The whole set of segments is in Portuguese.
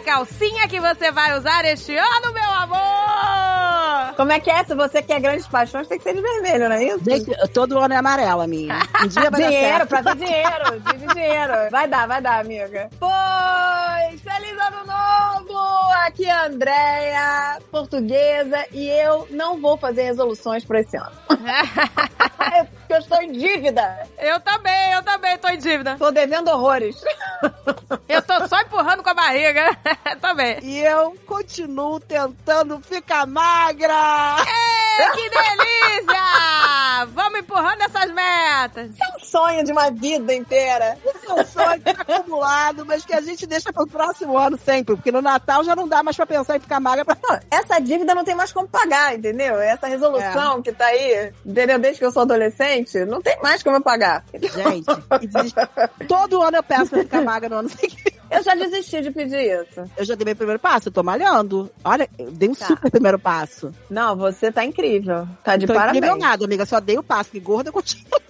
a calcinha que você vai usar este ano, meu amor? Como é que é? Se você quer grandes paixões, tem que ser de vermelho, não é isso? Gente, todo ano é amarela, minha. Um dia vai dinheiro, dar certo. pra ter dinheiro. Divide dinheiro. Vai dar, vai dar, amiga. Pois, feliz ano novo! Aqui é a Andréia, portuguesa, e eu não vou fazer resoluções pra esse ano. É Porque eu estou em dívida. eu também, eu também tô em dívida. Tô devendo horrores. Eu tô só empurrando com a barriga. também. E eu continuo tentando ficar magra. Ei, que delícia! Vamos empurrando essas metas. É um sonho de uma vida inteira. Esse é um sonho acumulado, mas que a gente deixa pro próximo ano sempre. Porque no Natal já não dá mais pra pensar em ficar magra. Pra... Essa dívida não tem mais como pagar, entendeu? Essa resolução que tá aí, entendeu? Desde que eu sou adolescente, não tem mais como eu pagar. Gente, todo ano eu peço pra ficar magra no ano seguinte. Eu já desisti de pedir isso. Eu já dei meu primeiro passo, eu tô malhando. Olha, eu dei um Tá. super primeiro passo. Não, você tá incrível. Tá de tô parabéns. incrível nada, amiga. Só dei o passo, que gorda continua.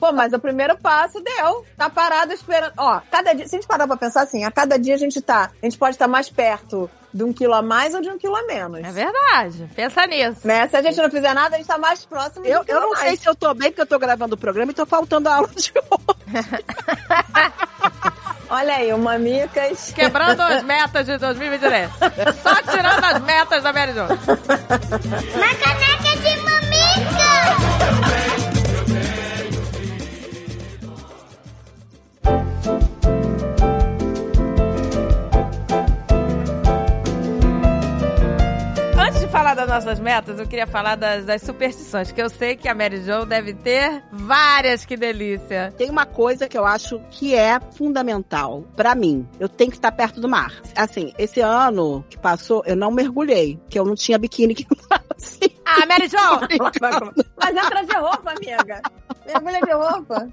Pô, mas o primeiro passo deu. Tá parado esperando. Ó, cada dia, se a gente parar pra pensar assim, a cada dia a gente tá. A gente pode estar mais perto de um quilo a mais ou de um quilo a menos. É verdade. Pensa nisso. Né? Se a gente não fizer nada, a gente tá mais próximo de Eu, um quilo eu não a sei mais. se eu tô bem, porque eu tô gravando o programa e tô faltando a aula de hoje. Olha aí, o Mamicas. Quebrando as metas de 2023. Só tirando as metas da Mary Jo. eu queria falar das, das superstições, que eu sei que a Mary Jo deve ter várias, que delícia. Tem uma coisa que eu acho que é fundamental pra mim. Eu tenho que estar perto do mar. Assim, esse ano que passou, eu não mergulhei, que eu não tinha biquíni que assim. Ah, Mary Jo! Mas entra de roupa, amiga. Mergulha de roupa.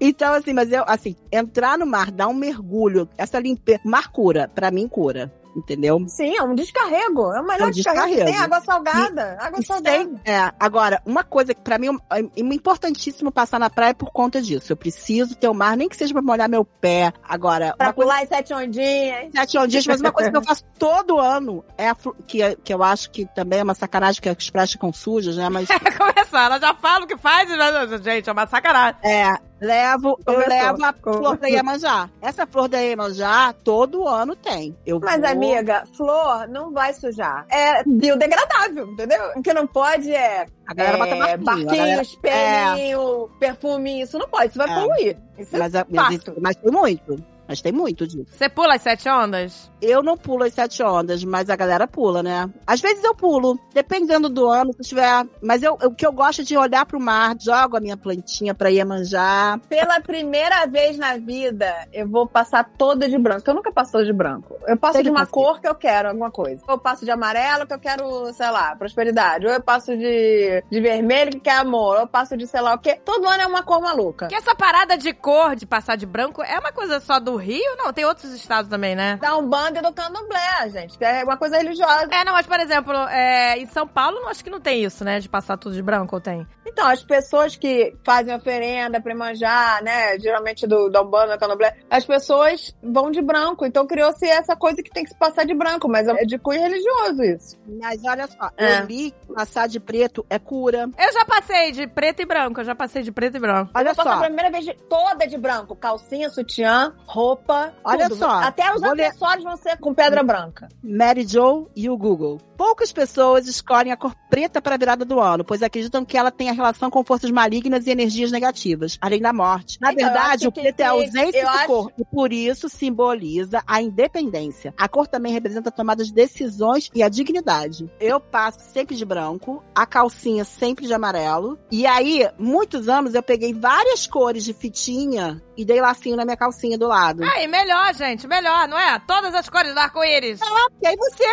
Então, assim, mas eu, assim, entrar no mar, dar um mergulho, essa limpeza, mar cura, pra mim cura, entendeu? Sim, é um descarrego. É o melhor É um descarrego. Tem água salgada. água E salgada. sem- é, agora, uma coisa que pra mim é é importantíssimo passar na praia por conta disso. Eu preciso ter o mar, nem que seja pra molhar meu pé. Agora, Pra uma coisa pular as sete ondinhas. sete ondinhas, mas uma coisa que eu faço todo ano é a que, é- que eu acho que também é uma sacanagem que as praias ficam sujas, né? Mas Começar, ela já fala o que faz, mas, gente, é uma sacanagem. é, levo, eu levo a Começou. flor da Iemanjá. Essa flor da Iemanjá, todo ano tem. Eu Mas, vou- amiga, flor não vai sujar. É biodegradável, entendeu? O que não pode é, a galera bota é barquinho. a barquinho, galera- espelhinho, perfume. Isso não pode, isso vai É. poluir. Isso mas, é mas, isso- mas tem muito. Mas tem muito disso. Você pula as sete ondas? Eu não pulo as sete ondas, mas a galera pula, né? Às vezes eu pulo, dependendo do ano, se tiver. Mas eu, o que eu gosto é de olhar pro mar, jogo a minha plantinha pra Iemanjá. Pela primeira vez na vida, eu vou passar toda de branco. Eu nunca passo de branco. Eu passo Sempre de uma passei. cor que eu quero, alguma coisa. Ou eu passo de amarelo que eu quero, sei lá, prosperidade. Ou eu passo de, de vermelho que quer amor. Ou eu passo de sei lá o quê. Todo ano é uma cor maluca. Que essa parada de cor, de passar de branco, é uma coisa só do Rio? Não, tem outros estados também, né? Da Umbanda e do Candomblé, gente. Que é uma coisa religiosa. É, não, mas por exemplo, é, em São Paulo, não acho que não tem isso, né? De passar tudo de branco, ou tem? Então, as pessoas que fazem oferenda pra manjar, né? Geralmente do, da Umbanda, do Candomblé, as pessoas vão de branco. Então criou-se essa coisa que tem que se passar de branco, mas é de cunho religioso isso. Mas olha só, É. eu li que passar de preto é cura. Eu já passei de preto e branco, eu já passei de preto e branco. Olha Eu passei a só, primeira vez de- toda de branco. Calcinha, sutiã, roupa. Olha tudo. só, Até os ler- acessórios vão ser com pedra branca. Mary Jo e o Google. Poucas pessoas escolhem a cor preta para a virada do ano, pois acreditam que ela tem a relação com forças malignas e energias negativas, além da morte. Na Então, verdade, o preto é a ausência acho- corpo, e por isso simboliza a independência. A cor também representa a tomada de decisões e a dignidade. Eu passo sempre de branco, a calcinha sempre de amarelo, e aí, muitos anos, eu peguei várias cores de fitinha e dei lacinho na minha calcinha do lado. Aí, melhor, gente, melhor, não é? Todas as cores do arco-íris. E aí você,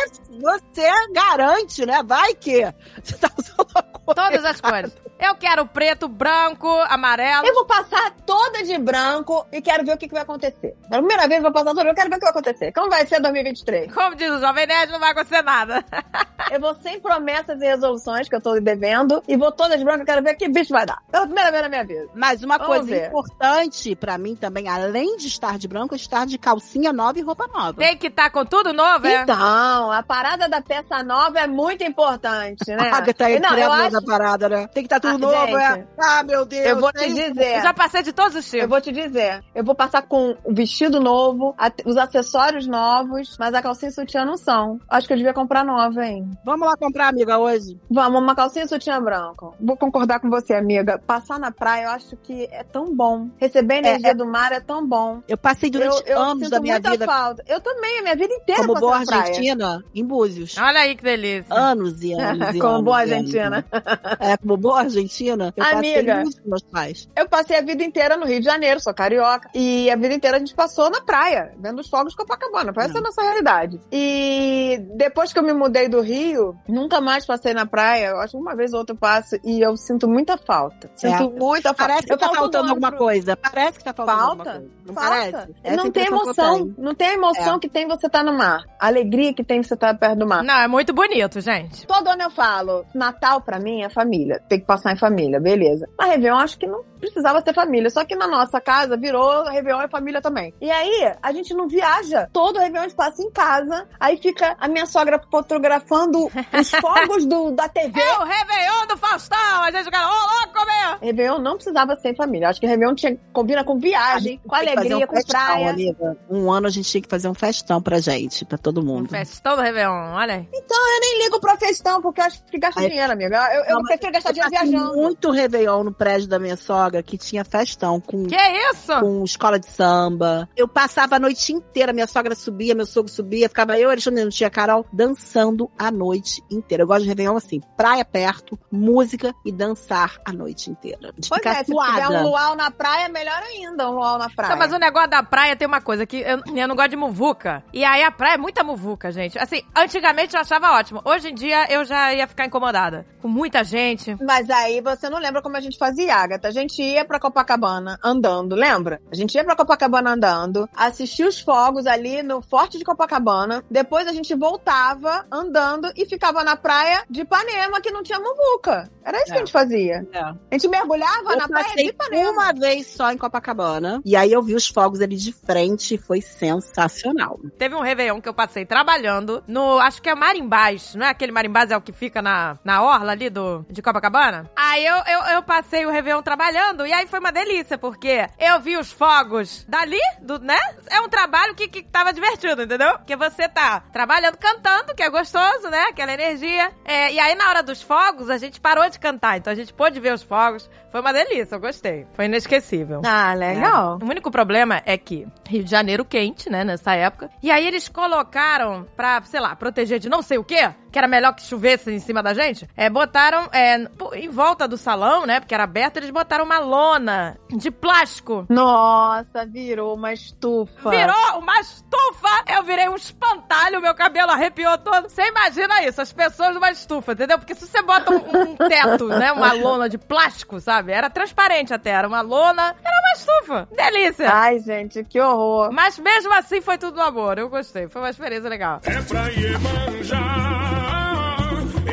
você garante, né? Vai que você tá usando cor. Todas as cores. Eu quero preto, branco, amarelo. Eu vou passar toda de branco e quero ver o que, que vai acontecer. Pela primeira vez eu vou passar toda, eu quero ver o que vai acontecer. Como vai ser 2023? Como diz o Jovem Nerd, não vai acontecer nada. Eu vou sem promessas e resoluções que eu tô devendo e vou toda de branco, eu quero ver que bicho vai dar. Pela primeira vez na minha vida. Mas uma Vamos coisa ver. importante pra mim também, além de estar de branco, é estar de calcinha nova e roupa nova. Tem que estar com tudo novo, é? Então, a parada da peça nova é muito importante, né? A Agatha Não, eu incrédula acho... da parada, né? Tem que estar tudo Ah, novo, é? gente, Ah, meu Deus. Eu vou é te dizer. Eu já passei de todos os Eu tipos. vou te dizer, eu vou passar com o vestido novo, a- os acessórios novos, mas a calcinha e sutiã não são. Acho que eu devia comprar nova, hein? Vamos lá comprar, amiga, hoje. Vamos, uma calcinha e sutiã branco. Vou concordar com você, amiga. Passar na praia eu acho que é tão bom. Receber a energia do mar é tão bom. Eu passei durante eu, eu anos sinto da minha muita vida falta. Eu também, a minha vida inteira como boa na praia. argentina em Búzios. Olha aí que delícia. Anos e anos e Como anos boa e argentina. É, como boa argentina, eu passei Amiga. Búzios com meus pais. Eu passei a vida inteira no Rio de Janeiro, sou carioca. E a vida inteira a gente passou na praia, vendo os fogos de Copacabana. Essa Não. a nossa realidade. E depois que eu me mudei do Rio, nunca mais passei na praia. Eu acho que uma vez ou outra eu passo e eu sinto muita falta. Sinto muita falta. Parece que eu tá faltando alguma pro- coisa. Parece que tá faltando Falta? alguma coisa. Não Falta. parece? Essa não tem emoção. Não tem a emoção É. que tem você estar no mar. A alegria que tem você estar perto do mar. Não, é muito bonito, gente. Todo ano eu falo, Natal pra mim é família. Tem que passar em família, beleza. Mas Réveillon acho que não precisava ser família. Só que na nossa casa virou Réveillon é família também. E aí, a gente não viaja. Todo Réveillon a gente passa em casa. Aí fica a minha sogra fotografando os fogos do, da TV. É o Réveillon do Faustão. A gente fica, ô, louco, meu. Réveillon não precisava ser em família. Acho que Réveillon tinha, combina com viagem, com alegria, um com festão, praia. amiga. Um ano a gente tinha que fazer um festão pra gente, pra todo Um mundo. festão do Réveillon, olha aí. Eu nem ligo pra festão, porque eu acho que gasta Aí- dinheiro, amiga. Eu, eu Não, prefiro gastar Eu dinheiro viajando. muito Réveillon no prédio da minha sogra, que tinha festão com, Que isso? com escola de samba. Eu passava a noite inteira, minha sogra subia, meu sogro subia, ficava eu, Alexandre, não tinha Carol, dançando a noite inteira. Eu gosto de Réveillon assim, praia perto, música e dançar a noite inteira. De Pois ficar é, se tiver suada. um luau na praia, melhor ainda um luau na praia. Não, mas o negócio da praia tem uma coisa que eu, eu não gosto de muvuca. E aí a praia é muita muvuca, gente. Assim, antigamente eu achava ótimo. Hoje em dia eu já ia ficar incomodada. Com muita gente. Mas aí você não lembra como a gente fazia, Agatha. A gente ia pra Copacabana andando, lembra? A gente ia pra Copacabana andando, assistia os fogos ali no Forte de Copacabana, depois a gente voltava andando e ficava na praia de Ipanema, que não tinha muvuca. Era isso que É. a gente fazia. É. A gente mergulhava Eu na praia de Ipanema. uma vez só em Copacabana. E aí eu vi os fogos ali de frente e foi sensacional. Teve um Réveillon que eu passei trabalhando no, acho que é Marimbás, não é aquele Marimbás é o que fica na, na orla ali do, de Copacabana? Aí eu, eu, eu passei o Réveillon trabalhando e aí foi uma delícia, porque eu vi os fogos dali, do, né? É um trabalho que, que tava divertido, entendeu? Porque você tá trabalhando cantando, que é gostoso, né? Aquela energia. É, e aí na hora dos fogos, a gente parou de cantar, então a gente pôde ver os fogos. Foi uma delícia, eu gostei. Foi inesquecível. Ah, legal. O único problema é que Rio de Janeiro quente, né, nessa época. E aí eles colocaram pra, sei lá, proteger de não sei o quê, que era melhor que chovesse em cima da gente. É, botaram é, em volta do salão, né, porque era aberto, eles botaram uma lona de plástico. Nossa, virou uma estufa. Virou uma estufa! Eu virei um espantalho, meu cabelo arrepiou todo. Você imagina isso, as pessoas numa estufa, entendeu? Porque se você bota um, um teto, né, uma lona de plástico, sabe? Era transparente até, era uma lona, era uma estufa. Delícia! Ai, gente, que horror. Mas mesmo assim foi tudo amor. Eu gostei. Foi uma experiência legal. É pra Iemanjá,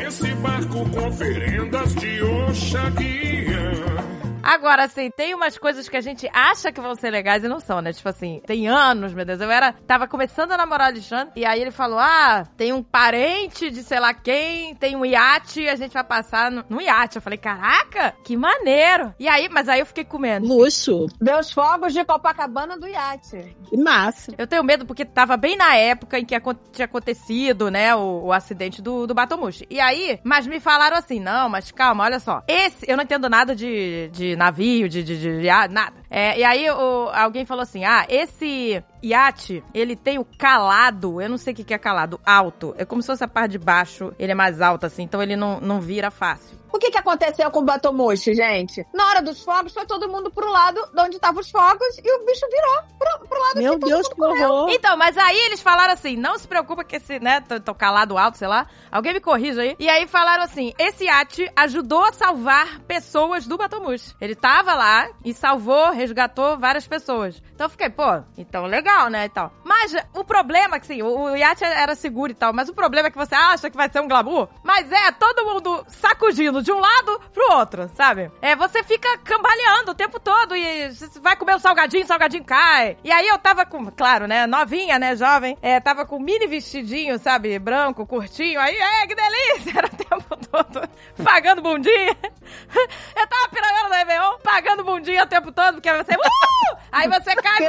esse barco com oferendas de Oxaguia. Agora, assim, tem umas coisas que a gente acha que vão ser legais e não são, né? Tipo assim, tem anos, meu Deus. Eu era. Tava começando a namorar o Alexandre. E aí ele falou: Ah, tem um parente de sei lá quem, tem um iate, a gente vai passar no, no iate. Eu falei, caraca, que maneiro. E aí, mas aí eu fiquei com medo. Luxo. Ver os fogos de Copacabana do iate. Que massa. Eu tenho medo porque tava bem na época em que tinha acontecido, né, o, o acidente do, do Batomushi. E aí, mas me falaram assim, não, mas calma, olha só. Esse, eu não entendo nada de, de navio, de, de, de, de ah, nada. É, e aí o, alguém falou assim, ah, esse iate, ele tem o calado, eu não sei o que é calado, alto. É como se fosse a parte de baixo, ele é mais alto assim, então ele não, não vira fácil. O que que aconteceu com o Batomushi, gente? Na hora dos fogos, foi todo mundo pro lado de onde estavam os fogos e o bicho virou pro, pro lado Meu Deus, que horror. Então, mas aí eles falaram assim, não se preocupa que esse, né, tô, tô calado alto, sei lá, alguém me corrija aí. E aí falaram assim, esse iate ajudou a salvar pessoas do Batomush. Ele tava lá e salvou, resgatou várias pessoas. Então eu fiquei, pô, então legal, né, e tal. Mas o problema, é que sim, o, o iate era seguro e tal, mas o problema é que você acha que vai ser um glamour, mas é todo mundo sacudindo de um lado pro outro, sabe? É, você fica cambaleando o tempo todo e vai comer o salgadinho, o salgadinho cai. E aí eu tava com, claro, né, novinha, né, jovem, é, tava com mini vestidinho, sabe, branco, curtinho, aí, é, que delícia, era o tempo todo pagando bundinha. Eu tava pirando no Réveillon, pagando bundinha o tempo todo, porque você, uh! Aí você cai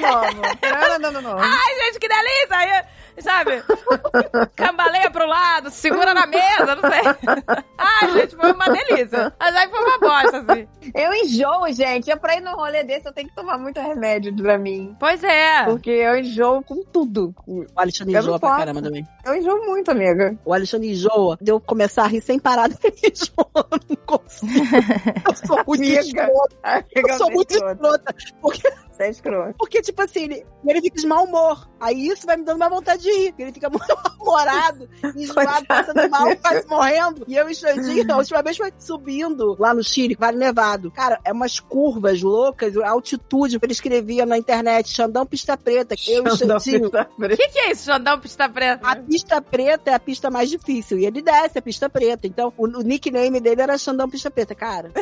novo. Piranha dando novo. Ai, gente, que delícia! Aí, sabe? Cambaleia pro lado, segura na mesa, não sei. Ai, gente, foi uma delícia. Mas aí foi uma bosta, assim. Eu enjoo, gente. É pra ir num rolê desse, eu tenho que tomar muito remédio pra mim. Pois é. Porque eu enjoo com tudo. O Alexandre Eu enjoa pra caramba também. Eu enjoo muito, amiga. O Alexandre enjoa de eu começar a rir sem parar dele enjoa. Eu não consigo. Eu sou muito Amiga. escrota. Eu sou muito escrota. Porque, Você é escroto. porque, tipo assim, ele, ele fica de mau humor. Aí isso vai me dando mais vontade de rir. porque Ele fica muito mal-humorado, enjoado, Coitado, passando mal, quase morrendo. E eu e o Xandinho, a última vez foi subindo lá no Chile, Vale Nevado. Cara, é umas curvas loucas, a altitude que ele escrevia na internet, Xandão Pista Preta. Eu e o Xandinho. O que, que é isso, Xandão Pista Preta? A pista preta é a pista mais difícil. E ele desce a pista preta. Então, o, o nickname dele era Xandão Pista Preta. Cara,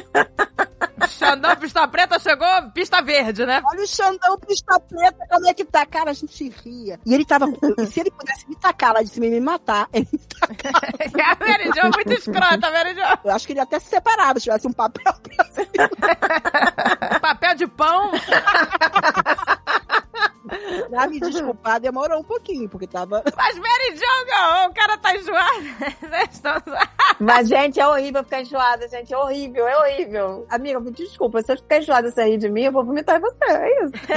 Xandão Pista Preta chegou Pista Verde, né? olha o Xandão Pista Preta, como é que tá? Cara, a gente ria. E ele tava. e se ele pudesse me tacar lá de cima e me matar, ele me tacava. a Mary Jo é muito escrota, Mary Jo. Eu acho que ele até se separava se tivesse um papel pra Papel de pão. pra me desculpar. Demorou um pouquinho, porque tava. Mas Mary Jo ganhou, o cara tá enjoado. Mas, gente, é horrível ficar enjoada, gente. É horrível, é horrível. Amiga, me desculpa. Se eu ficar enjoada e rir de mim, eu vou vomitar em você. É isso.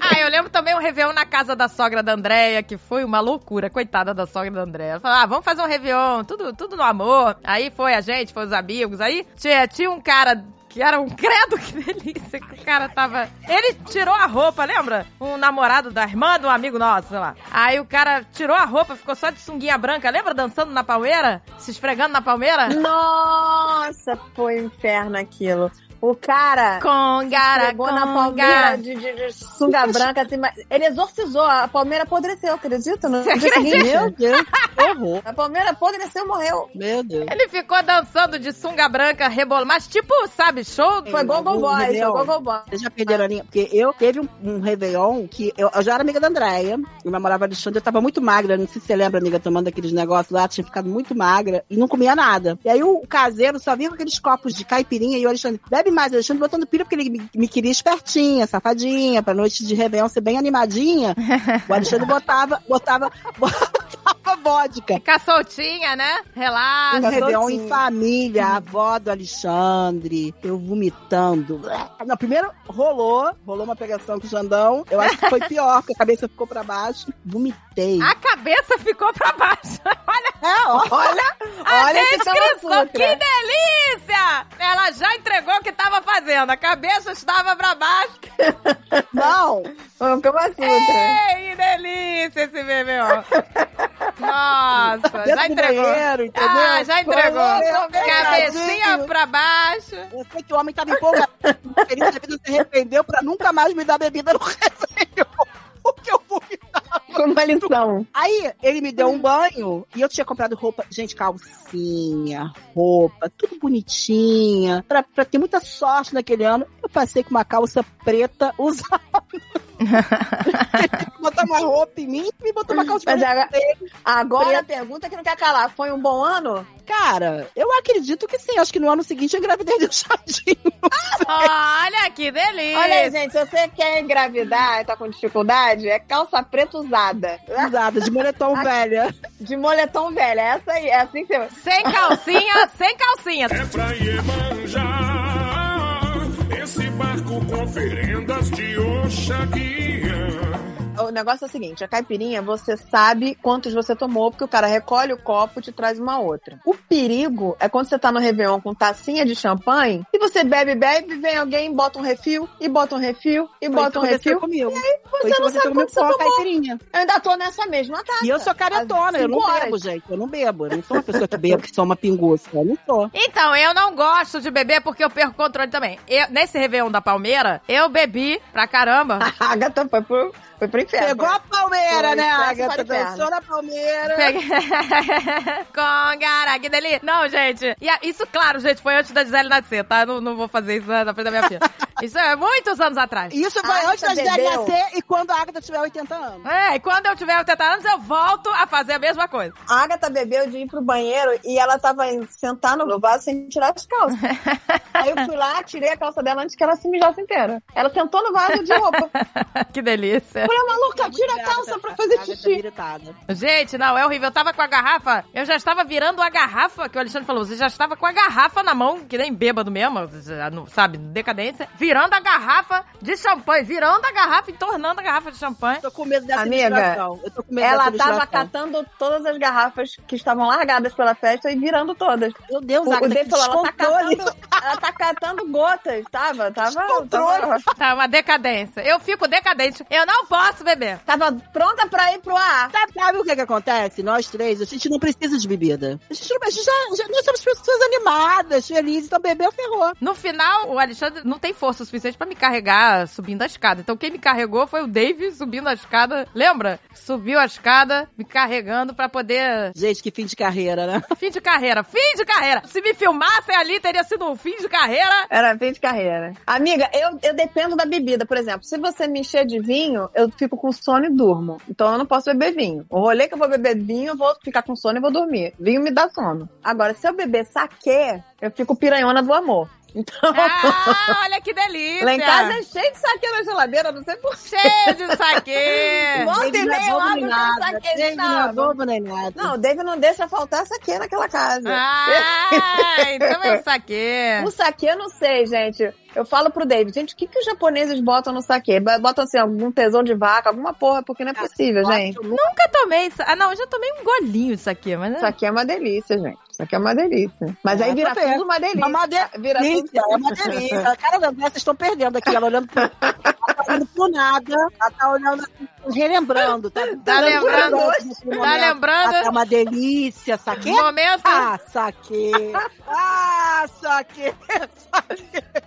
Ah, eu lembro também um Réveillon na casa da sogra da Andréia, que foi uma loucura, coitada da sogra da Andréia. Ela falou, ah, vamos fazer um Réveillon, tudo, tudo no amor. Aí foi a gente, foi os amigos. Aí tinha, tinha um cara que era um credo, que delícia, que o cara tava... Ele tirou a roupa, lembra? Um namorado da irmã de um amigo nosso, sei lá. Aí o cara tirou a roupa, ficou só de sunguinha branca, lembra? Dançando na palmeira? Se esfregando na palmeira? Nossa, foi um inferno aquilo. O cara Congara, pegou na congara. palmeira de, de, de sunga branca. Assim, mas ele exorcizou. A palmeira apodreceu, acredita? No Você dia seguinte. Meu Deus, horror. A palmeira apodreceu e morreu. Meu Deus. Ele ficou dançando de sunga branca, rebolando. Mas tipo, sabe, show... Foi Gogo o Boys, foi. Gogo Boys. Vocês já perderam a linha? Porque eu teve um, um Réveillon que eu, eu já era amiga da Andréia, eu namorava Alexandre, eu tava muito magra, não sei se você lembra, amiga, tomando aqueles negócios lá, tinha ficado muito magra e não comia nada. E aí o caseiro só vinha com aqueles copos de caipirinha e o Alexandre, bebe mais, o Alexandre botando pira porque ele me, me queria espertinha, safadinha, pra noite de Réveillon ser bem animadinha. O Alexandre botava, botava, botava vodka. Ficar soltinha, né? Relaxa. Um Réveillon em família, a avó do Alexandre, eu vomitando. Não, primeiro rolou, rolou uma pegação com o Jandão. Eu acho que foi pior, porque a cabeça ficou pra baixo. Vomitei. A cabeça ficou pra baixo. Olha É, ó. Olha, a olha esse descrição. Que Sutra. delícia! Ela já entregou o que tava fazendo. A cabeça estava pra baixo. Não, Kama Sutra. Ei, que delícia esse bebê, ó. Nossa, já entregou. banheiro, entendeu? Ah, já entregou. Cabecinha pra baixo. Eu sei que o homem tava empolgado. Ele da vida se arrependeu pra nunca mais me dar bebida no Réveillon. Porque eu vomitava. Foi uma lição. Aí ele me deu um banho e eu tinha comprado roupa, gente, calcinha, roupa, tudo bonitinha, pra, pra ter muita sorte naquele ano. Eu passei com uma calça preta usada. botar uma roupa em mim e me botou uma calça Mas preta. agora, agora a pergunta que não quer calar. Foi um bom ano? Cara, eu acredito que sim. Acho que no ano seguinte eu engravidei do Chadinho. Olha que delícia. Olha aí, gente, se você quer engravidar e tá com dificuldade, é calça preta usada. Usada, de moletom velha. De moletom velha. Essa aí, é assim que você... Sem calcinha, sem calcinha. É pra Iemanjá Esse barco com oferendas de Oxaguinha Eu o negócio é o seguinte: a caipirinha, você sabe quantos você tomou, porque o cara recolhe o copo e te traz uma outra. O perigo é quando você tá no Réveillon com tacinha de champanhe, e você bebe, bebe, vem alguém, bota um refil, e bota um refil, e Foi bota um refil. comigo. Você Foi isso que não sabe quanto você tomou. caipirinha. Eu ainda tô nessa mesma taça. E eu sou caretona, eu não horas. bebo, gente. Eu não bebo. Eu não sou uma pessoa que bebe, que sou uma pinguça. Eu não sou. Então, eu não gosto de beber porque eu perco o controle também. Eu, nesse Réveillon da Palmeira, eu bebi pra caramba. A Agatha foi pro, foi pro inferno. Pegou a palmeira, Foi, né, o inferno. Dançou na palmeira. Peguei... Congara, que delícia. Não, gente. E a- isso, claro, gente, foi antes da Gisele nascer, tá? Não, não vou fazer isso na na frente da minha filha. Isso é muitos anos atrás. Isso foi Agatha antes da Gisele bebeu. nascer e quando a Agatha tiver 80 anos. É, e quando eu tiver 80 anos, eu volto a fazer a mesma coisa. A Agatha bebeu de ir pro banheiro e ela tava sentada no vaso sem tirar as calças. Aí eu fui lá, tirei a calça dela antes que ela se mijasse inteira. Ela sentou no vaso de roupa. que delícia. Falei, maluca, tira a calça pra fazer Agatha xixi. Gente, não, é horrível. Eu tava com a garrafa, eu já estava virando a garrafa, que o Alexandre falou, você já estava com a garrafa na mão, que nem bêbado mesmo, sabe, decadência, virando a garrafa de champanhe, virando a garrafa e tornando a garrafa de champanhe. Tô com medo dessa Amiga. Eu tô com medo Ela dessa tava catando todas as garrafas que estavam largadas pela festa e virando todas. Meu Deus, O, o Agatha, que falou, ela tá, catando, ela tá catando gotas, tava, tava, Descontrole. tava, Tá uma decadência. Eu fico decadente. Eu não posso beber. tava pronta pra ir pro ar. Sabe, sabe o que que acontece? Nós três, a gente não precisa de bebida. A gente, não, a gente já, já- nós somos pessoas animadas, felizes, então bebeu, ferrou. No final, o Alexandre não tem força o suficiente pra me carregar subindo a escada. Então quem me carregou foi o Dave subindo a escada. Lembra? Subiu a escada, me carregando pra poder. Gente, que fim de carreira, né? Fim de carreira, fim de carreira. Se me filmassem ali, teria sido um fim de carreira. Era fim de carreira. Amiga, eu, eu dependo da bebida. Por exemplo, se você me encher de vinho, eu fico com sono e durmo. Então eu não posso beber vinho. O rolê que eu vou beber vinho, eu vou ficar com sono e vou dormir. Vinho me dá sono. Agora, se eu beber saquê, eu fico piranhona do amor. Então, Ah, olha que delícia. lá em casa é cheio de saquê na geladeira, não sei por quê. Cheio de saque. Volta Dave e meia nada. saquê Dave não é de bobo nem nada. Não, o Dave não deixa faltar saquê naquela casa. Ah, então é o saque. O saquê eu não sei, gente. Eu falo pro David, gente, o que, que os japoneses botam no saquê? Botam assim, algum tesão de vaca, alguma porra, porque não é possível, gente. Nunca tomei isso. Ah, não, eu já tomei um golinho disso aqui, mas. Isso aqui é uma delícia, gente. Isso aqui é uma delícia. Mas aí É, vira tá certo. tudo uma delícia. É uma Vira tudo... delícia, é uma delícia. Cara, André, vocês estão perdendo aqui. Ela olhando pro, ela tá olhando pro nada. Ela tá olhando, assim, relembrando. Tá, Tá lembrando? Tá lembrando? É uma delícia, saquê? Momento. Ah, saquê. Ah, saquê.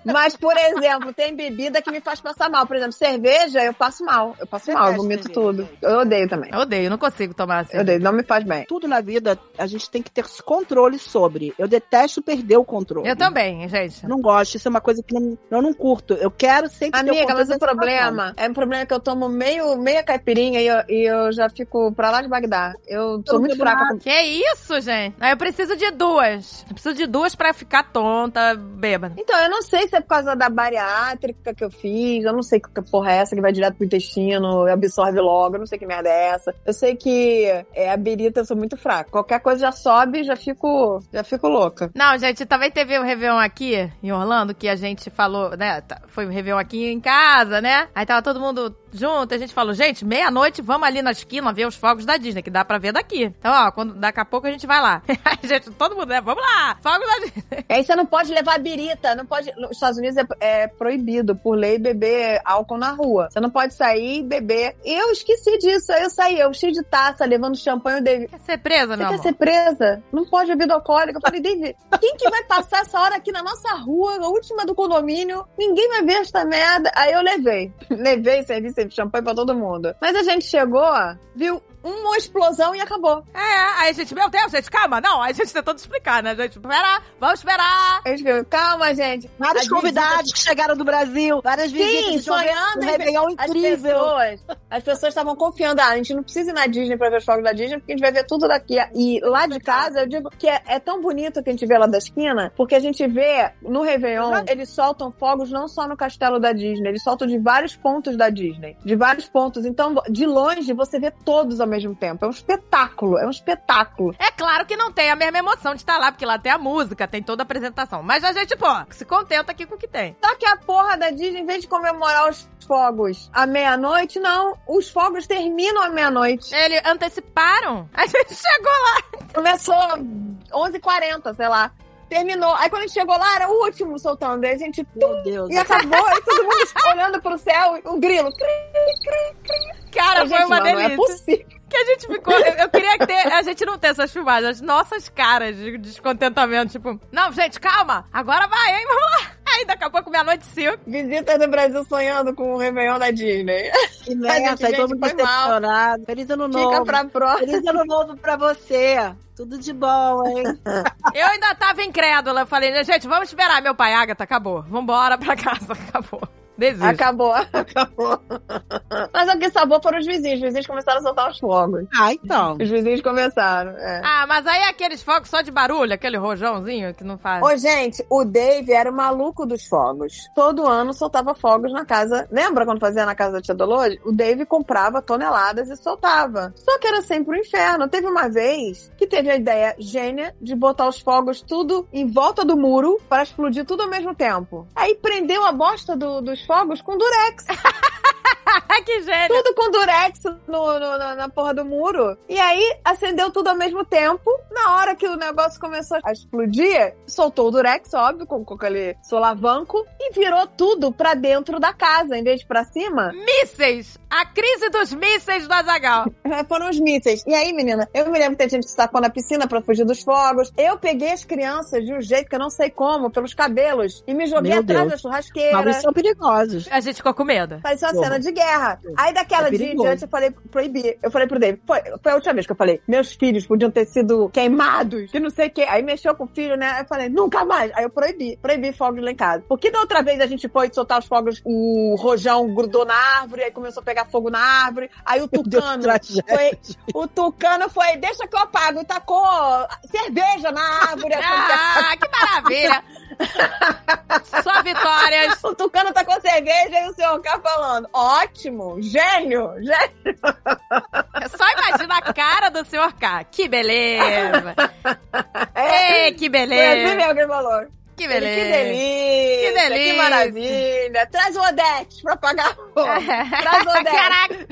Mas, por exemplo, tem bebida que me faz passar mal. Por exemplo, cerveja, eu passo mal. Eu passo Você mal, vomito cerveja, tudo. Eu odeio também. Eu odeio, não consigo tomar assim. Eu odeio, não me faz bem. Tudo na vida a gente tem que ter controle sobre. Eu detesto perder o controle. Eu também, gente. Não gosto, isso é uma coisa que não, eu não curto. Eu quero sempre ter o Amiga, controle mas o situação. problema é um problema que eu tomo meio, meia caipirinha e eu, e eu já fico pra lá de Bagdá. Eu sou não muito fraca. com- Que isso, gente? Eu preciso de duas. Eu preciso de duas pra ficar tonta, bêbada. Então, eu não sei se é por causa da bariátrica que eu fiz, eu não sei que porra é essa que vai direto pro intestino, absorve logo, eu não sei que merda é essa. Eu sei que é, a birita eu sou muito fraca. Qualquer coisa já sobe, já fico, já fico louca. Não, gente, também teve um Réveillon aqui em Orlando que a gente falou, né? tá- Foi um Réveillon aqui em casa, né? Aí tava todo mundo junto, a gente falou, gente, meia-noite vamos ali na esquina ver os fogos da Disney, que dá pra ver daqui. Então, ó, quando, daqui a pouco a gente vai lá. Aí, gente, todo mundo, né? Vamos lá! Fogos da Disney. Aí você não pode levar birita, não pode. Nos Estados Unidos é, é proibido, por lei, beber álcool na rua. Você não pode sair e beber. Eu esqueci disso. Aí eu saí, eu cheio de taça, levando champanhe, David. Quer ser presa, Você meu quer amor? ser presa? Não pode bebida alcoólica. Eu falei, David, quem que vai passar essa hora aqui na nossa rua, a última do condomínio? Ninguém vai ver esta merda. Aí eu levei. Levei, servi servi champanhe pra todo mundo. Mas a gente chegou, viu uma explosão e acabou. É, aí a gente, meu Deus, gente, calma. Não, aí a gente tentando explicar, né, gente? Pera, vamos esperar. A gente calma, gente. Vários As convidados que chegaram do Brasil, várias Sim, visitas. sonhando Um em Réveillon As incrível. pessoas, as pessoas estavam confiando, ah, a gente não precisa ir na Disney pra ver os fogos da Disney, porque a gente vai ver tudo daqui. E lá de casa, eu digo que é, é tão bonito que a gente vê lá da esquina, porque a gente vê no Réveillon, eles soltam fogos não só no castelo da Disney, eles soltam de vários pontos da Disney. De vários pontos. Então, de longe, você vê todos ao mesmo tempo. É um espetáculo, é um espetáculo. É claro que não tem a mesma emoção de estar lá, porque lá tem a música, tem toda a apresentação. Mas a gente, pô, se contenta aqui com o que tem. Só que a porra da Disney, em vez de comemorar os fogos à meia-noite, não. Os fogos terminam à meia-noite. Eles anteciparam. A gente chegou lá. Começou 11h40, sei lá. Terminou. Aí quando a gente chegou lá, era o último soltando. Aí a gente. Meu Deus. E acabou, aí todo mundo olhando pro céu, um grilo. Cri, cri, cri. Cara, Ai, foi gente, uma não, não é delícia. possível. Que a gente ficou. Eu, eu queria ter. A gente não ter essas filmagens, as nossas caras de descontentamento. Tipo, não, gente, calma. Agora vai, hein? Vamos lá. Aí daqui a pouco, meia-noite cinco. Visitas do Brasil sonhando com o Réveillon da Disney. Que merda, todo mundo decepcionado. Feliz ano Fica novo. pra próxima. Feliz ano novo pra você. Tudo de bom, hein? Eu ainda tava incrédula. Eu falei, gente, vamos esperar meu pai, Agatha. Acabou. Vambora pra casa. Acabou. Acabou, acabou. Mas o que salvou foram os vizinhos. Os vizinhos começaram a soltar os fogos. Ah, então. Os vizinhos começaram, é. Ah, mas aí aqueles fogos só de barulho, aquele rojãozinho que não faz. Ô, gente, o Dave era o maluco dos fogos. Todo ano soltava fogos na casa. Lembra quando fazia na casa da tia Dolores? O Dave comprava toneladas e soltava. Só que era sempre um inferno. Teve uma vez que teve a ideia gênia de botar os fogos tudo em volta do muro para explodir tudo ao mesmo tempo. Aí prendeu a bosta do- dos fogos com durex. que gênio. tudo com durex no, no- na, na porra do muro. E aí acendeu tudo ao mesmo tempo. Na hora que o negócio começou a explodir, soltou o durex, óbvio, com, com aquele solavanco, e virou tudo pra dentro da casa, em vez de pra cima. Mísseis. A crise dos mísseis do Azagal. É, Foram os mísseis. E aí, menina, eu me lembro que tem gente que se tacou na piscina pra fugir dos fogos. Eu peguei as crianças de um jeito que eu não sei como, pelos cabelos, e me joguei Meu atrás Deus. da churrasqueira. Fogos são perigosos. A gente ficou com medo. Parecia uma Porra. Cena de guerra. Aí daquela É dia em diante eu falei, proibir. Eu falei pro David, foi, foi a última vez que eu falei, meus filhos podiam ter sido queimados, que não sei o quê. Aí mexeu com o filho, né? Eu falei, nunca mais. Aí eu proibi, proibi fogos lá em casa. Porque da outra vez a gente foi soltar os fogos, o rojão grudou na árvore, aí começou a pegar fogo na árvore. Aí o Deus, tucano foi, o tucano foi, deixa que eu apago, e tacou cerveja na árvore. Ah, que maravilha. Só vitórias. O tucano tacou cerveja e o senhor K falando, ótimo, gênio, gênio. É Só imagina a cara do Sr. K. Que beleza. É. Ei, que Foi assim beleza. que ele falou. Que Ele, beleza. Que delícia. Que delícia. Que maravilha. Traz o Odete pra pagar fogo. Traz o Odete. Caraca.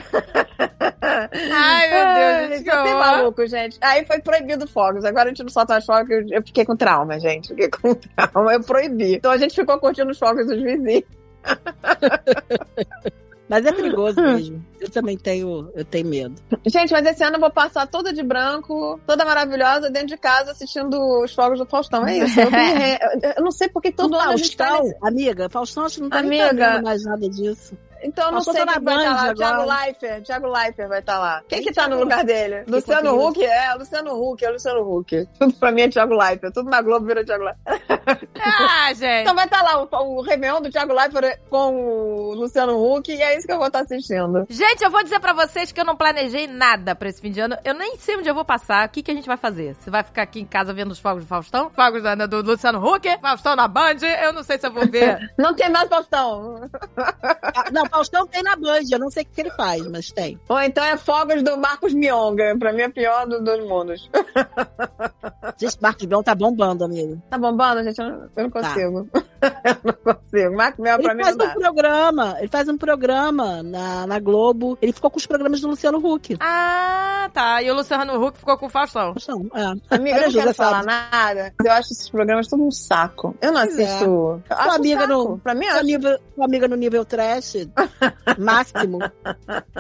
Ai, meu Deus, gente, que. Maluco, gente. Aí foi proibido fogos. Agora a gente não solta mais fogos. Eu, eu fiquei com trauma, gente. Fiquei com trauma. Eu proibi. Então a gente ficou curtindo os fogos dos vizinhos. Mas é perigoso mesmo. Eu também tenho, eu tenho medo. Gente, mas esse ano eu vou passar toda de branco, toda maravilhosa, dentro de casa, assistindo os fogos do Faustão. É isso. Eu, eu não sei porque todo ano a gente tá Faustão, nesse... amiga, Faustão acho que não tá Amiga. mais nada disso. Então eu não sei tá quem vai estar lá. Band Thiago. Leifert. Thiago Leifert vai estar lá. Quem Quem que tá no Thiago lugar dele? Que Luciano português. Huck? É, Luciano Huck, é Luciano Huck. Tudo pra mim é Thiago Leifert. Tudo na Globo vira Thiago Leifert. Ah, gente. Então vai estar lá o, o Réveillon do Thiago Leifert com o Luciano Huck e é isso que eu vou estar assistindo. Gente, eu vou dizer pra vocês que eu não planejei nada pra esse fim de ano. Eu nem sei onde eu vou passar. O que, que a gente vai fazer? Você vai ficar aqui em casa vendo os fogos do Faustão? Fogos da, do Luciano Huck? Faustão na Band? Eu não sei se eu vou ver. Não tem mais Faustão. Ah, Não, Faustão tem na Band, eu não sei o que ele faz, mas tem. Ou então é Fogos do Marcos Mionga. Pra mim é pior do- dos mundos. Gente, Marcos Mion tá bombando, amigo. Tá bombando, gente? Eu não, eu não consigo. eu não consigo. Marcos Mion pra Ele mim faz não um dá. programa, ele faz um programa na, na Globo. Ele ficou com os programas do Luciano Huck. Ah, tá. E o Luciano Huck ficou com o Faustão. Faustão, é. Amiga, eu não quero falar nada. Eu acho esses programas tudo um saco. Eu não é. assisto. Eu acho Tua um amiga saco. não- Pra mim, eu acho amiga, tua amiga no nível trash, máximo.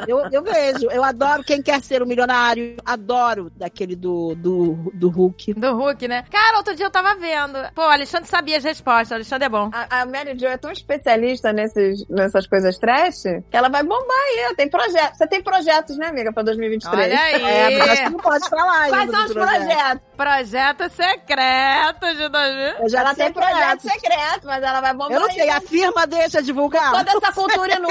Eu, eu vejo, eu adoro quem quer ser um milionário. Adoro daquele do, do, do Hulk. Do Huck, né? Cara, outro dia eu tava vendo. Pô, o Alexandre sabia as respostas. O Alexandre é bom. A, a Mary Jo é tão especialista nesses, nessas coisas trash que ela vai bombar aí. Tem projetos. Você tem projetos, né, amiga, pra 2023? Olha aí. É, mas acho que não pode falar ainda. Quais são os projeto. projetos? Projeto secreto de 2000. Projeto Ela tem projeto secreto, mas ela vai bombar Eu não aí sei, com a firma deixa divulgar? toda essa cultura inútil.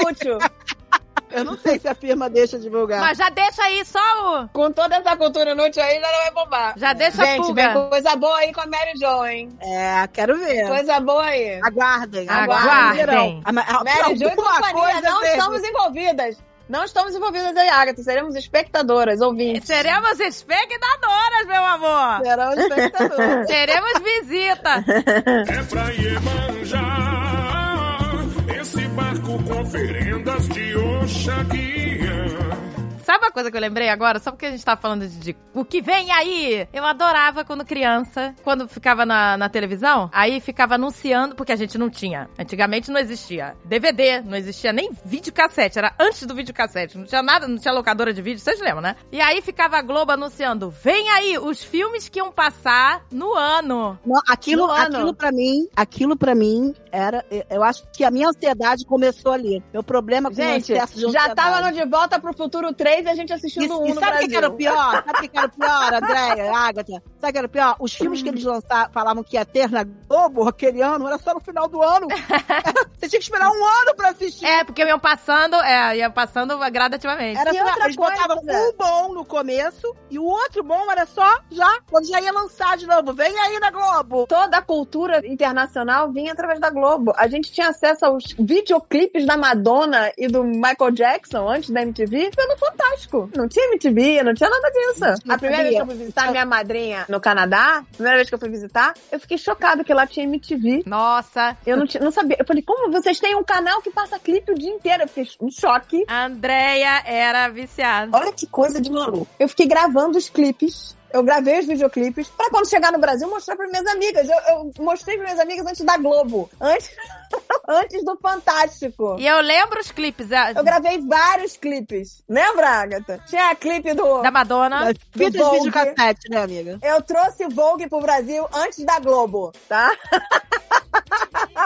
Eu não sei se a firma deixa divulgar. Mas já deixa aí só o. Com toda essa cultura inútil aí, ela vai bombar. Já deixa a Gente, vem pulga. coisa boa aí com a Mary Jo, hein? É, quero ver. Coisa boa aí. Aguardem, Aguardem. aguardem. A, a, Mary Jo e companhia, coisa não mesmo. estamos envolvidas. Não estamos envolvidas eu e Agatha, seremos espectadoras, ouvintes. Seremos espectadoras, meu amor. Serão espectadores. Teremos visita. É pra Iemanjá, esse barco com oferendas de Oxaguia. Sabe uma coisa que eu lembrei agora? Só porque a gente tá falando de, de o que vem aí? Eu adorava quando criança, quando ficava na, na televisão, aí ficava anunciando, porque a gente não tinha. Antigamente não existia DVD, não existia nem videocassete, era antes do videocassete. Não tinha nada, não tinha locadora de vídeo, vocês lembram, né? E aí ficava a Globo anunciando: vem aí os filmes que iam passar no ano. Não, aquilo, No ano. aquilo para mim, aquilo para mim era, eu- acho que a minha ansiedade começou ali. Meu problema com o Gente, excesso de já ansiedade. tava no De Volta pro Futuro 3 e a gente assistindo E, um e no sabe o que que era o pior? Sabe o que era o pior, Andréia, Agatha? Sabe o que era o pior? Os filmes que eles lançaram, falavam que ia ter na Globo aquele ano, era só no final do ano. Você tinha que esperar um ano pra assistir. É, porque iam passando, é, iam passando gradativamente. Era E só, outra eles coisa, botavam um bom no começo e o outro bom era só já, quando já ia lançar de novo. Vem aí na Globo. Toda a cultura internacional vinha através da Globo. A gente tinha acesso aos videoclipes da Madonna e do Michael Jackson antes da MTV pelo Fantástico. Não tinha MTV, não tinha nada disso. Não a primeira vez que eu fui visitar minha madrinha no Canadá, a primeira vez que eu fui visitar, eu fiquei chocada que lá tinha MTV. Nossa, Eu não, tinha- não sabia. Eu falei, como vocês têm um canal que passa clipe o dia inteiro? Eu fiquei em choque. a Andrea era viciada. Olha que coisa de maluco. Eu fiquei gravando os clipes. Eu gravei os videoclipes pra quando chegar no Brasil mostrar para minhas amigas. Eu, eu mostrei para minhas amigas antes da Globo. Antes, antes do Fantástico. E eu lembro os clipes é, Eu gravei vários clipes. Lembra, Agatha? Tinha clipe do. da Madonna. As Fitas videocassete, né, amiga? Eu trouxe Vogue pro Brasil antes da Globo, tá?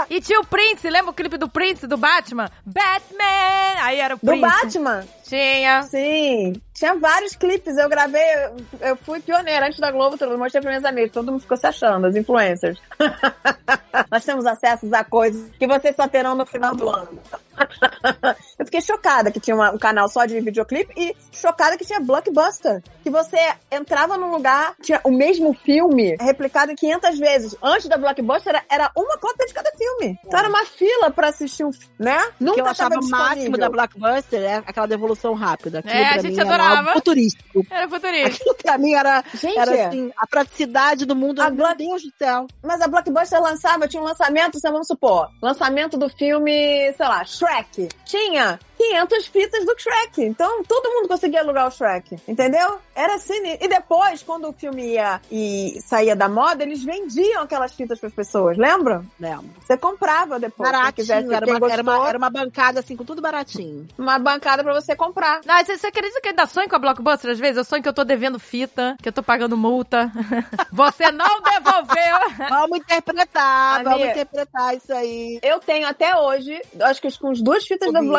E tinha o Prince, lembra o clipe do Prince, do Batman? Batman! Aí era o Do Prince. Batman. Tinha. Sim. Tinha vários clipes. Eu gravei. eu- Eu fui pioneira antes da Globo. Eu mostrei para minhas amigas. Todo mundo ficou se achando, as influencers. Nós temos acesso a coisas que vocês só terão no final do ano. Eu fiquei chocada que tinha uma- um canal só de videoclipe e chocada que tinha blockbuster. Que você entrava num lugar, tinha o mesmo filme replicado 500 vezes. Antes da blockbuster era, era uma cópia de cada filme. Então era uma fila pra assistir um filme, né? O que Nunca eu achava tava o máximo da Blockbuster é aquela devolução rápida. Aquilo É, a gente era adorava. algo futurístico. Era futurista. Aquilo pra mim era, Gente, era assim, a praticidade do mundo. A Meu Deus do céu. Mas a Blockbuster lançava, tinha um lançamento, assim, vamos supor, lançamento do filme, sei lá, Shrek. Tinha 500 fitas do Shrek. Então, todo mundo conseguia alugar o Shrek, entendeu? Era assim. E depois, quando o filme ia e saía da moda, eles vendiam aquelas fitas para as pessoas, lembram? Lembro. Você comprava depois, se Baratinho, quisesse, era, uma, era, uma, era uma bancada assim, com tudo baratinho. uma bancada para você comprar. Não, você, você acredita que eu ainda sonho com a Blockbuster às vezes? Eu sonho que eu tô devendo fita, que eu tô pagando multa. Você não devolveu. Vamos interpretar, vamos Amiga. interpretar isso aí. Eu tenho até hoje, acho que com as duas fitas da Ouvi.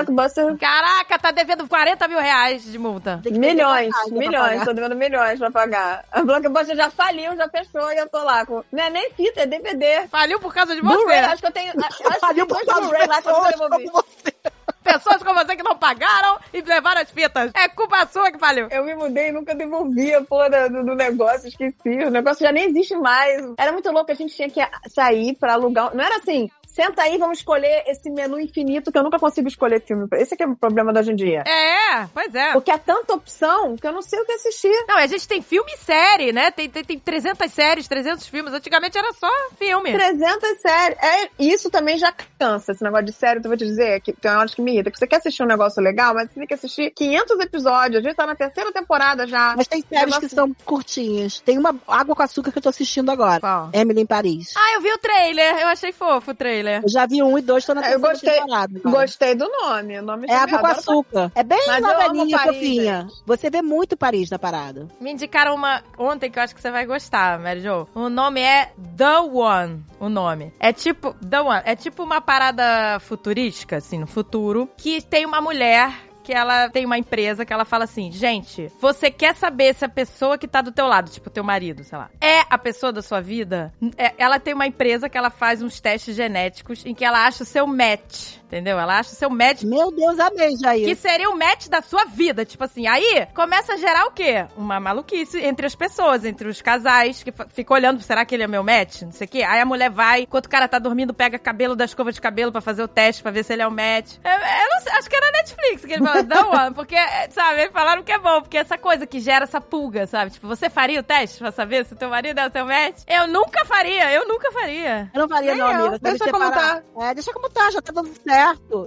Caraca, tá devendo 40 mil reais de multa. Que Milhões, milhões, tô devendo milhões pra pagar. A Blockbuster já faliu, já fechou e eu tô lá com. Não é nem fita, é DVD. Faliu por causa de você. acho que eu tenho. Acho que Faliu tem por causa lá de que eu devolvi. como você. Pessoas como você que não pagaram e levaram as fitas. É culpa sua que faliu. Eu me mudei e nunca devolvi a porra do, do negócio, esqueci. O negócio já nem existe mais. Era muito louco, a gente tinha que sair pra alugar. Não era assim, senta aí, vamos escolher esse menu infinito que eu nunca consigo escolher filme. Esse aqui é o problema de hoje em dia. É, pois é. Porque é tanta opção que eu não sei o que assistir. Não, a gente tem filme e série, né? Tem, tem, tem 300 séries, 300 filmes. Antigamente era só filme. 300 séries. É, isso também já cansa, esse negócio de série, tu vou te dizer, que tem horas que me irrita. Que você quer assistir um negócio legal, mas você tem que assistir 500 episódios. A gente tá na terceira temporada já. Mas tem séries Negócio- que são curtinhas. Tem uma Água com Açúcar que eu tô assistindo agora. Qual? Emily em Paris. Ah, eu vi o trailer. Eu achei fofo o trailer. Eu já vi um e dois, tô na É, eu terceira gostei- temporada. agora. Gostei do nome. O nome É água com açúcar. É bem Mas eu novelinha, Paris, fofinha. Você vê muito Paris na parada. Me indicaram uma ontem que eu acho que você vai gostar, Mary Jo. O nome é The One. O nome. É tipo. The One. É tipo uma parada futurística, assim, no futuro. Que tem uma mulher que ela tem uma empresa que ela fala assim, gente, você quer saber se a pessoa que tá do teu lado, tipo teu marido, sei lá, é a pessoa da sua vida? É, ela tem uma empresa que ela faz uns testes genéticos em que ela acha o seu match, entendeu? Ela acha o seu match Meu Deus, amei, Jair. que seria o match da sua vida. Tipo assim, aí começa a gerar o quê? Uma maluquice entre as pessoas, entre os casais, que fica olhando, será que ele é meu match? Não sei o quê. Aí a mulher vai, enquanto o cara tá dormindo, pega cabelo da escova de cabelo pra fazer o teste, pra ver se ele é o match. É, é, eu não sei, acho que era Netflix isso que ele falou, não amo, porque, sabe, eles falaram que é bom, porque essa coisa que gera essa pulga, sabe? Tipo, você faria o teste pra saber se o teu marido é o teu match? Eu nunca faria, eu nunca faria. Eu não faria, Nem não, eu. amiga. Deixa como separar. É, deixa como tá, já tá dando certo.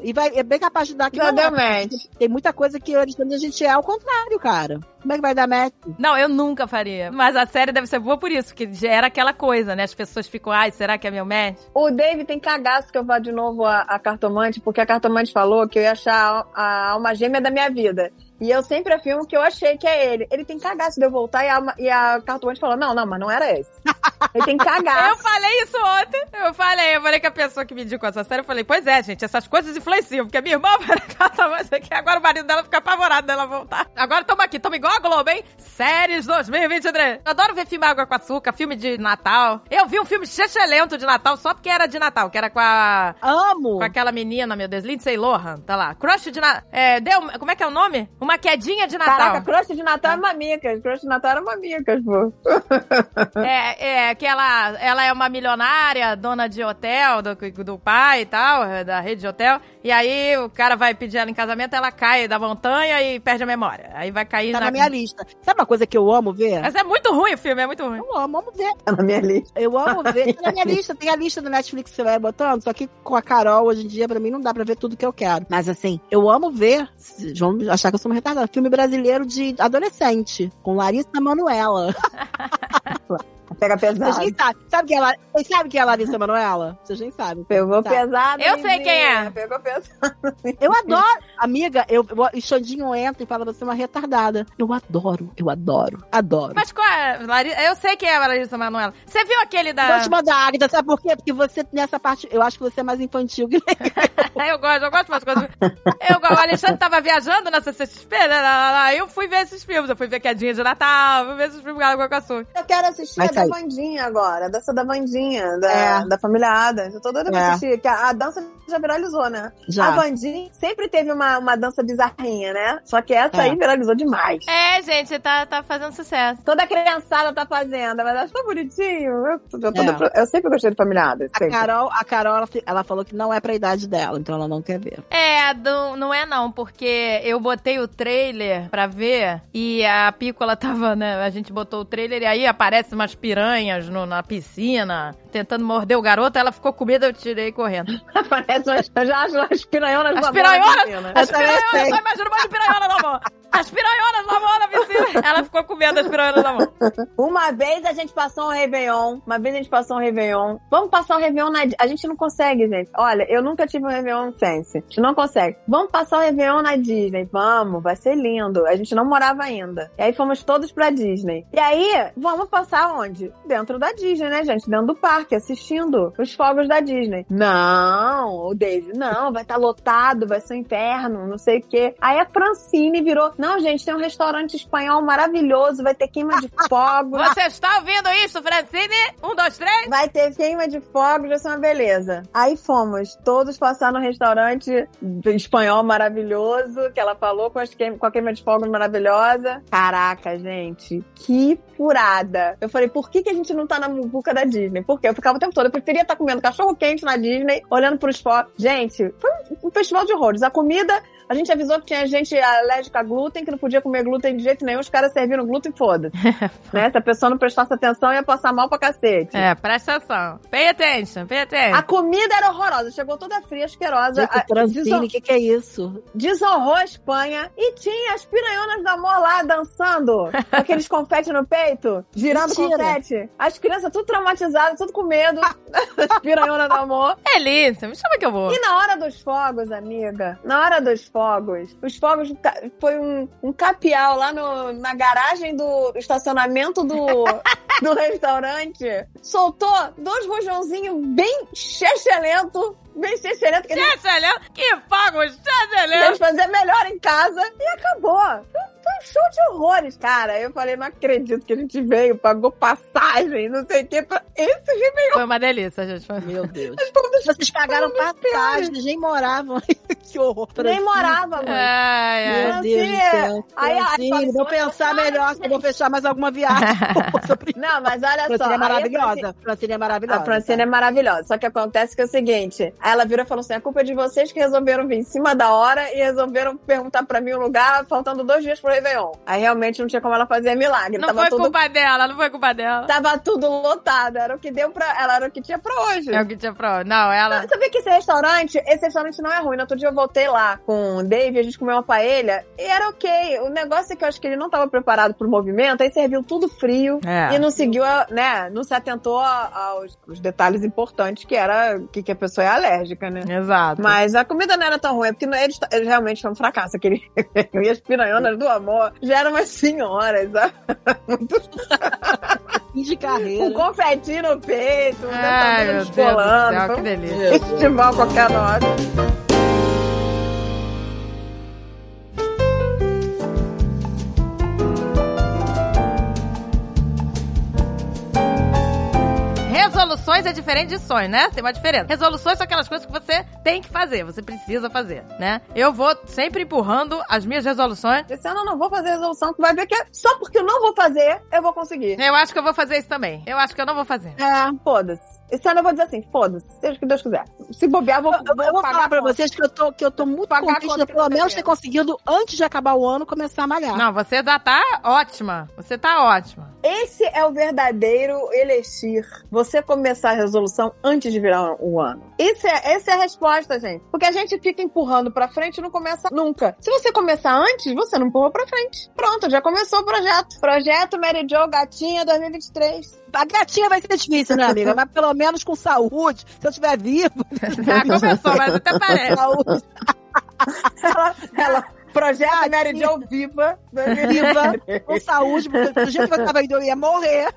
E vai, é bem capaz de dar que não deu é. match. Tem muita coisa que hoje a gente é ao contrário, cara. Como é que vai dar match? Não, eu nunca faria. Mas a série deve ser boa por isso, porque gera aquela coisa, né? As pessoas ficam, ai, será que é meu match? O Dave tem cagaço que eu vá de novo a, a cartomante, porque a cartomante falou que eu ia achar a, a alma gêmea da minha vida. E eu sempre afirmo que eu achei que é ele. Ele tem cagaço de eu voltar e a, e a cartomante falou: não, não, mas não era esse. Ele tem Eu cagaço. falei isso ontem. Eu falei, eu falei que a pessoa que me indicou essa série, eu falei, pois é, gente, essas coisas influenciam, porque a minha irmã vai na casa mais aqui, agora o marido dela fica apavorado dela voltar. Agora tamo aqui, tamo igual a Globo, hein? Séries 2023. Eu adoro ver filme Água com Açúcar, filme de Natal. Eu vi um filme lento de Natal só porque era de Natal, que era com a... Amo! Com aquela menina, meu Deus, Lindsay Lohan, tá lá. Crush de Natal. É, deu, como é que é o nome? Uma quedinha de Natal. Caraca, crush de Natal é mamicas. Crush de Natal era mamicas, pô. É, é, que ela, ela é uma milionária, dona de hotel, do, do pai e tal, da rede de hotel. E aí o cara vai pedir ela em casamento, ela cai da montanha e perde a memória. Aí vai cair Tá na minha lista. Sabe uma coisa que eu amo ver? Mas é muito ruim o filme, é muito ruim. Eu amo, amo ver. Tá na minha lista. Eu amo ver. Tá na minha lista. Tem a lista do Netflix que você vai botando, só que com a Carol, hoje em dia, pra mim, não dá pra ver tudo que eu quero. Mas assim, eu amo ver. Vão achar que eu sou uma retardada. Filme brasileiro de adolescente, com Larissa Manoela. Pega Vocês pesado. nem sabem. Sabe quem é, La- Vocês sabem quem é a Larissa Manoela? Vocês nem sabem. Pegou Tá. pesado. Eu sei quem é. Pegou pesado. Eu adoro. Amiga, eu, eu, o Xandinho entra e fala, você é uma retardada. Eu adoro, eu adoro, adoro. Mas qual é? Eu sei quem é a Larissa Manoela. Você viu aquele da. Vou te mandar, Agatha, sabe por quê? Porque você, nessa parte, eu acho que você é mais infantil que eu gosto, eu gosto de umas coisas. Eu, gosto. o Alexandre tava viajando na CCXP, né? lá, lá, lá. Eu fui ver esses filmes. Eu fui ver Quedinha de Natal, fui ver esses filmes com Açúcar. Eu quero assistir a da. Vandinha agora, a dança da Vandinha, da, É. da família Adams. Eu tô doida pra É. assistir, que a, a dança já viralizou, né? A já. Vandinha sempre teve uma, uma dança bizarrinha, né? Só que essa É. aí viralizou demais. É, gente, tá, tá fazendo sucesso. Toda criançada tá fazendo, mas acho tão bonitinho. Eu, eu, É. eu sempre gostei de família Adams. A sempre. Carol, a Carol ela, falou que não é pra idade dela, então ela não quer ver. É, do- não é não, porque eu botei o trailer pra ver e a Pícola tava, né? A gente botou o trailer e aí aparece umas piranhas no- na piscina tentando morder o garoto. Ela ficou com medo, eu tirei correndo. Parece umas, eu já acho umas piranhonas As na piranhonas? piscina. As Eu piranhonas, imagina um monte de piranhona na mão. As piranhonas na mão na piscina. Ela ficou com medo das piranhonas na mão. Uma vez a gente passou um Réveillon. Uma vez a gente passou um Réveillon. Vamos passar um Réveillon na. A gente não consegue, gente. Olha, eu nunca tive um Réveillon sense. A gente não consegue. Vamos passar o Réveillon na Disney. Vamos, vai ser lindo. A gente não morava ainda. E aí fomos todos pra Disney. E aí, vamos passar onde? Dentro da Disney, né, gente? Dentro do parque, assistindo os fogos da Disney. Não, o Dave, não, vai estar lotado, vai ser um inferno, não sei o quê. Aí a Francine virou. Não, gente, tem um restaurante espanhol maravilhoso, vai ter queima de fogos. Você está ouvindo isso, Francine? Um, dois, três. Vai ter queima de fogos, vai ser uma beleza. Aí fomos todos passar no restaurante espanhol maravilhoso, que ela falou com, as queima, com a queima de fogos maravilhosa. Caraca, gente, que furada. Eu falei, por que, que a gente não tá na muvuca da Disney? Porque eu ficava o tempo todo, eu preferia estar comendo cachorro quente na Disney, olhando pros fogos. Gente, foi um festival de horrores. A comida, a gente avisou que tinha gente alérgica a glúten, que não podia comer glúten de jeito nenhum, os caras serviram glúten, foda. né? Se a pessoa não prestasse atenção, ia passar mal pra cacete. É, presta atenção. Pay attention, pay attention. A comida era horrorosa, chegou toda fria, asquerosa. Gente, A- Francine, deson- o que, que é isso? Desonrou a Espanha e tinha as piranhonas do amor lá dançando, com aqueles confete no peito, girando Mentira. confete. As crianças tudo traumatizadas, tudo com medo das piranhonas do amor. Delícia, me chama que eu vou. E na hora dos fogos, amiga, na hora dos fogos, os fogos foi um, um capial lá no, na garagem do estacionamento do, do restaurante. Soltou dois rojãozinhos bem chechelento, bem chechelento, que Chachalhão, que fogo, chachalhão. Quis fazer melhor em casa e acabou. Foi um show de horrores, cara. Eu falei, não acredito que a gente veio, pagou passagem, não sei o que, pra esse Réveillon. Foi uma delícia, gente. Foi- Meu Deus. Vocês pagaram passagem, nem moravam. que horror. nem Francine. morava, mano. Ai, ai. Meu Meu Deus do céu. Aí, aí, Francine, fala, vou "Olha pensar só, melhor se eu vou fechar mais alguma viagem. Não, mas olha só. Francine é aí a maravilhosa. Francine é maravilhosa. A Francine é maravilhosa. Só que acontece que é o seguinte: ela virou e falou assim: a culpa é de vocês que resolveram vir em cima da hora e resolveram perguntar pra mim o lugar, faltando dois dias pro Réveillon. Aí realmente não tinha como ela fazer milagre. Não tava foi tudo, culpa dela, não foi culpa dela. tava tudo lotado. Era o que deu pra. Ela era o que tinha pra hoje. É o que tinha pra... Não, ela... Não, Sabia que esse restaurante, esse restaurante não é ruim. No outro dia eu voltei lá com o Dave, a gente comeu uma paella e era ok. O negócio é que eu acho que ele não tava preparado pro movimento, aí serviu tudo frio É. e não seguiu, a- né? Não se atentou aos, aos detalhes importantes que era que, que a pessoa é alérgica, né? Exato. Mas a comida não era tão ruim, é porque eles, eles realmente foi um fracasso. Aquele, e as piranhonas do amor já eram umas senhoras, sabe? Fim de com carreira. confetinho no peito, Ai, meu Deus do céu, que delícia. Festival qualquer hora. Resoluções é diferente de sonho, né? Tem uma diferença. Resoluções são aquelas coisas que você tem que fazer, você precisa fazer, né? Eu vou sempre empurrando as minhas resoluções. Esse ano eu não vou fazer resolução, que vai ver que é só porque eu não vou fazer, eu vou conseguir. Eu acho que eu vou fazer isso também. Eu acho que eu não vou fazer. É, foda-se. Esse ano eu vou dizer assim, foda-se, seja o que Deus quiser. Se bobear, vou, Eu, eu vou vou pagar falar pra vocês que eu tô, que eu tô muito contente pelo eu menos ter conseguido, antes de acabar o ano, começar a malhar. Não, você já tá ótima. Você tá ótima. Esse é o verdadeiro elixir. Você começar a resolução antes de virar o ano. Esse é, essa é a resposta, gente. Porque a gente fica empurrando pra frente e não começa nunca. Se você começar antes, você não empurra pra frente. Pronto, já começou o projeto. Projeto Mary Jo Gatinha 2023. A gatinha vai ser difícil, né, amiga? Mas pelo menos com saúde, se eu estiver vivo. Já começou, mas até parece. saúde, Ela, ela projeto Mary Jo viva. viva, com saúde, porque do jeito que eu tava indo, eu ia morrer.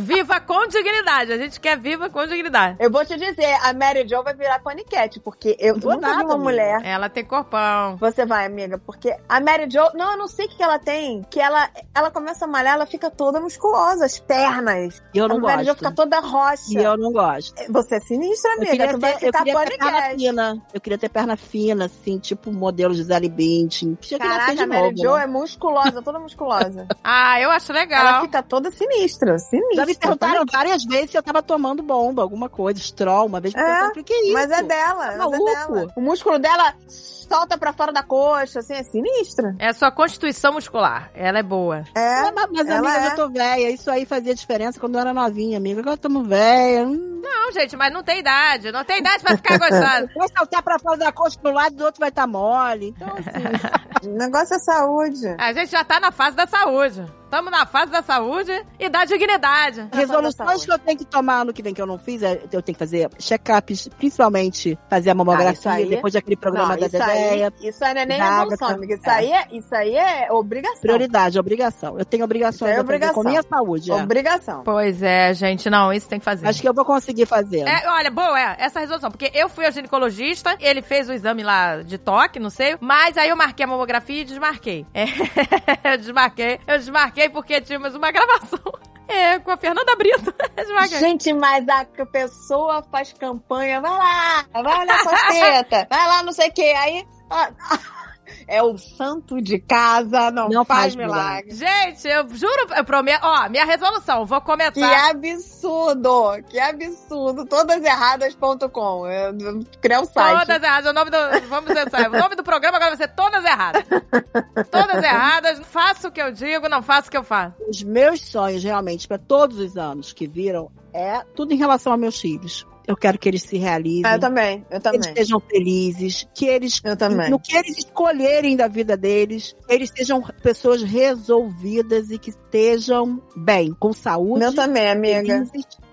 Viva com dignidade. A gente quer viva com dignidade. Eu vou te dizer, a Mary Jo vai virar paniquete, porque eu Do nunca nada, vi uma amiga. mulher Ela tem corpão. Você vai, amiga, porque a Mary Jo, não, eu não sei o que ela tem, que ela, ela começa a malhar, ela fica toda musculosa, as pernas. E eu não a Mary Jo gosto. fica toda roxa. E eu não gosto. Você é sinistra, Eu amiga, queria, tu vai ter, eu ficar queria ter perna paniquete. fina. Eu queria ter perna fina, assim, tipo modelo Gisele Bündchen. Tinha que nascer Caraca, de a Mary novo, Jo né? é musculosa, toda musculosa. Ah, eu acho ela legal. fica toda sinistra, sinistra. Já me perguntaram várias vezes se eu tava tomando bomba, alguma coisa, stroll, uma vez. É, "Por que isso? Mas é dela, mas é maluco? dela. O músculo dela solta pra fora da coxa, assim, é sinistra. É a sua constituição muscular. Ela é boa. É. Mas, mas ela amiga, eu é. já tô velha. Isso aí fazia diferença quando eu era novinha, amiga. Agora eu tô velha. Hum, Não, gente, mas não tem idade. Não tem idade pra ficar gostosa. Vai saltar pra fora da coxa pro lado, do outro vai estar mole. Então, assim, O negócio é saúde. A gente já tá na fase da saúde. Estamos na fase da saúde e da dignidade. resoluções que eu tenho que tomar ano que vem que eu não fiz, é, eu tenho que fazer check-ups, principalmente fazer a Ah, mamografia, aí- depois daquele programa não, da Dedéia. isso aí não é nem resolução, amiga. Isso, É. aí é, isso aí é obrigação. Prioridade, obrigação. Eu tenho obrigações Isso é a fazer com obrigação. minha saúde. é. Obrigação. Pois é, gente. Não, isso tem que fazer. Acho que eu vou conseguir fazer. É, olha, boa, é, essa resolução. Porque eu fui ao ginecologista, ele fez o exame lá de toque, não sei. Mas aí eu marquei a mamografia e desmarquei. É, eu desmarquei. Eu desmarquei porque tínhamos uma gravação. É, com a Fernanda Brito. Gente, mas a pessoa faz campanha, vai lá, vai olhar suas tetas, vai lá, não sei o que. Aí, ah, é o santo de casa, não, Não faz, faz milagre. Gente, eu juro, eu prometo. Ó, minha resolução, vou Que começar. absurdo, que absurdo. Todaserradas.com. Eu eu criar um site. Todas erradas. O nome do. Vamos pensar. O nome do programa agora vai ser Todas Erradas. Todas erradas. Faço o que eu digo, não faço o que eu faço. Os meus sonhos, realmente, para todos os anos que viram, é tudo em relação aos meus filhos. Eu quero que eles se realizem. Ah, eu também, eu que eles também. sejam felizes, que eles, Eu também. no que eles escolherem da vida deles, eles sejam pessoas resolvidas e que estejam bem, com saúde, Meu também, amiga.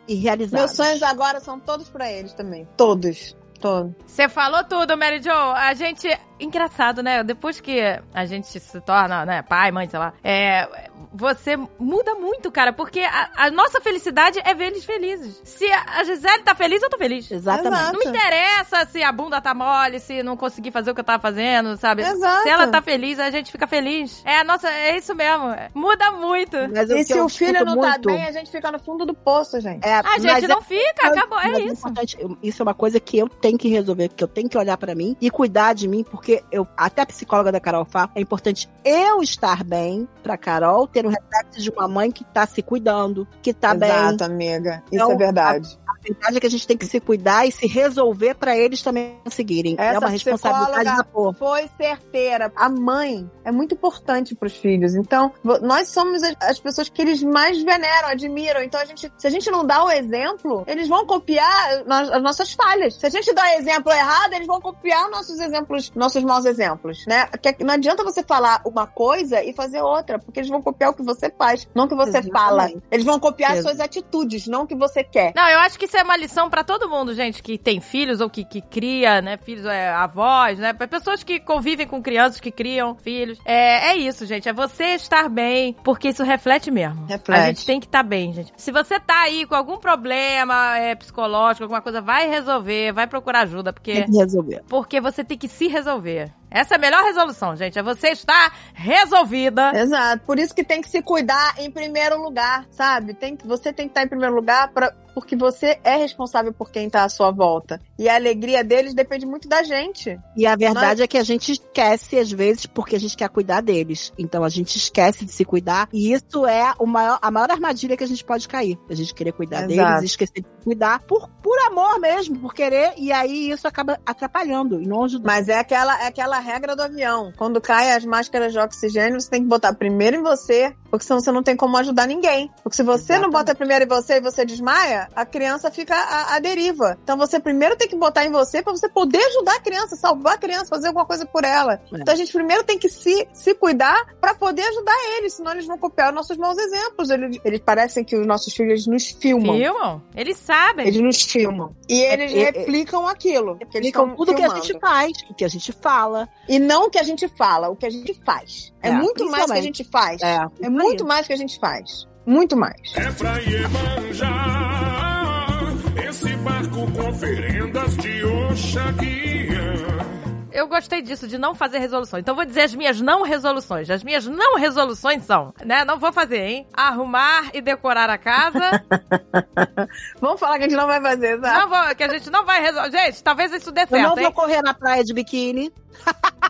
e realizados. Meus sonhos agora são todos pra eles também. Todos. Todos. Você falou tudo, Mary Jo. A gente. Engraçado, né? Depois que a gente se torna, né, pai, mãe, sei lá, é. Você muda muito, cara, porque a, a nossa felicidade é ver eles felizes. Se a Gisele tá feliz, eu tô feliz. Exatamente. Exato. Não me interessa se a bunda tá mole, se não consegui fazer o que eu tava fazendo, sabe? Exato. Se ela tá feliz, a gente fica feliz. É a nossa, é isso mesmo. Muda muito. Mas E se o filho não tá muito- bem, a gente fica no fundo do poço, gente. É, A gente é- não fica, acabou, mas é isso. eu- isso é uma coisa que eu tenho que resolver, que eu tenho que olhar pra mim e cuidar de mim, porque eu, até a psicóloga da Carol fala, é importante eu estar bem pra Carol ter um reflexo de uma mãe que tá se cuidando, que tá bem. Exato, amiga. Isso Então, é verdade. A verdade é que a gente tem que se cuidar e se resolver pra eles também conseguirem. é Essa uma responsabilidade da porra. Foi certeira. A mãe é muito importante pros filhos. Então, nós somos as- as pessoas que eles mais veneram, admiram. Então, a gente, se a gente não dá o exemplo, eles vão copiar as nossas falhas. Se a gente dá exemplo errado, eles vão copiar nossos exemplos, nossos maus exemplos, né? Que não adianta você falar uma coisa e fazer outra, porque eles vão copiar o que você faz, não o que você Exatamente. fala. Eles vão copiar as Exato. suas atitudes, não o que você quer. Não, eu acho que isso é uma lição pra todo mundo, gente, que tem filhos ou que, que cria, né? Filhos, é, avós, né? pra Pessoas que convivem com crianças que criam filhos. É, é isso, gente. É você estar bem, porque isso reflete mesmo. Reflete. A gente tem que estar bem, gente. Se você tá aí com algum problema é, psicológico, alguma coisa, vai resolver, vai procurar ajuda, porque Tem que resolver. porque você tem que se resolver. Essa é a melhor resolução, gente. É você estar resolvida. Exato. Por isso que tem que se cuidar em primeiro lugar, sabe? Tem você tem que estar em primeiro lugar pra, porque você é responsável por quem tá à sua volta. E a alegria deles depende muito da gente. E a verdade é que a gente esquece, às vezes, porque a gente quer cuidar deles. Então a gente esquece de se cuidar. E isso é o maior, a maior armadilha que a gente pode cair. A gente querer cuidar Exato. deles e esquecer de se cuidar por, por amor mesmo, por querer. E aí isso acaba atrapalhando e não ajudando. Mas é aquela, é aquela regra do avião. Quando caem as máscaras de oxigênio, você tem que botar primeiro em você, porque senão você não tem como ajudar ninguém. Porque se você não Exatamente. bota primeiro em você e você desmaia, a criança fica à, à deriva. Então você primeiro tem que botar em você pra você poder ajudar a criança, salvar a criança, fazer alguma coisa por ela. É. Então a gente primeiro tem que se, se cuidar pra poder ajudar eles, senão eles vão copiar os nossos maus exemplos. Eles, eles parecem que os nossos filhos nos filmam. Filmam? Eles sabem. Eles nos filmam. E eles É, é, é. replicam aquilo. estão tudo que a filmando. gente faz, o que a gente fala. E não o que a gente fala, o que a gente faz. É, É, muito mais que a gente faz. É, É muito mais que a gente faz. Muito mais. É pra Iemanjá, esse barco com oferendas de Oxaguia. Eu gostei disso, de não fazer resoluções. Então vou dizer as minhas não resoluções. As minhas não resoluções são, né? Não vou fazer, hein? Arrumar e decorar a casa. Vamos falar que a gente não vai fazer, sabe? não vou, que a gente não vai resolver. Gente, talvez isso dê Eu não certo, vou hein? correr na praia de biquíni.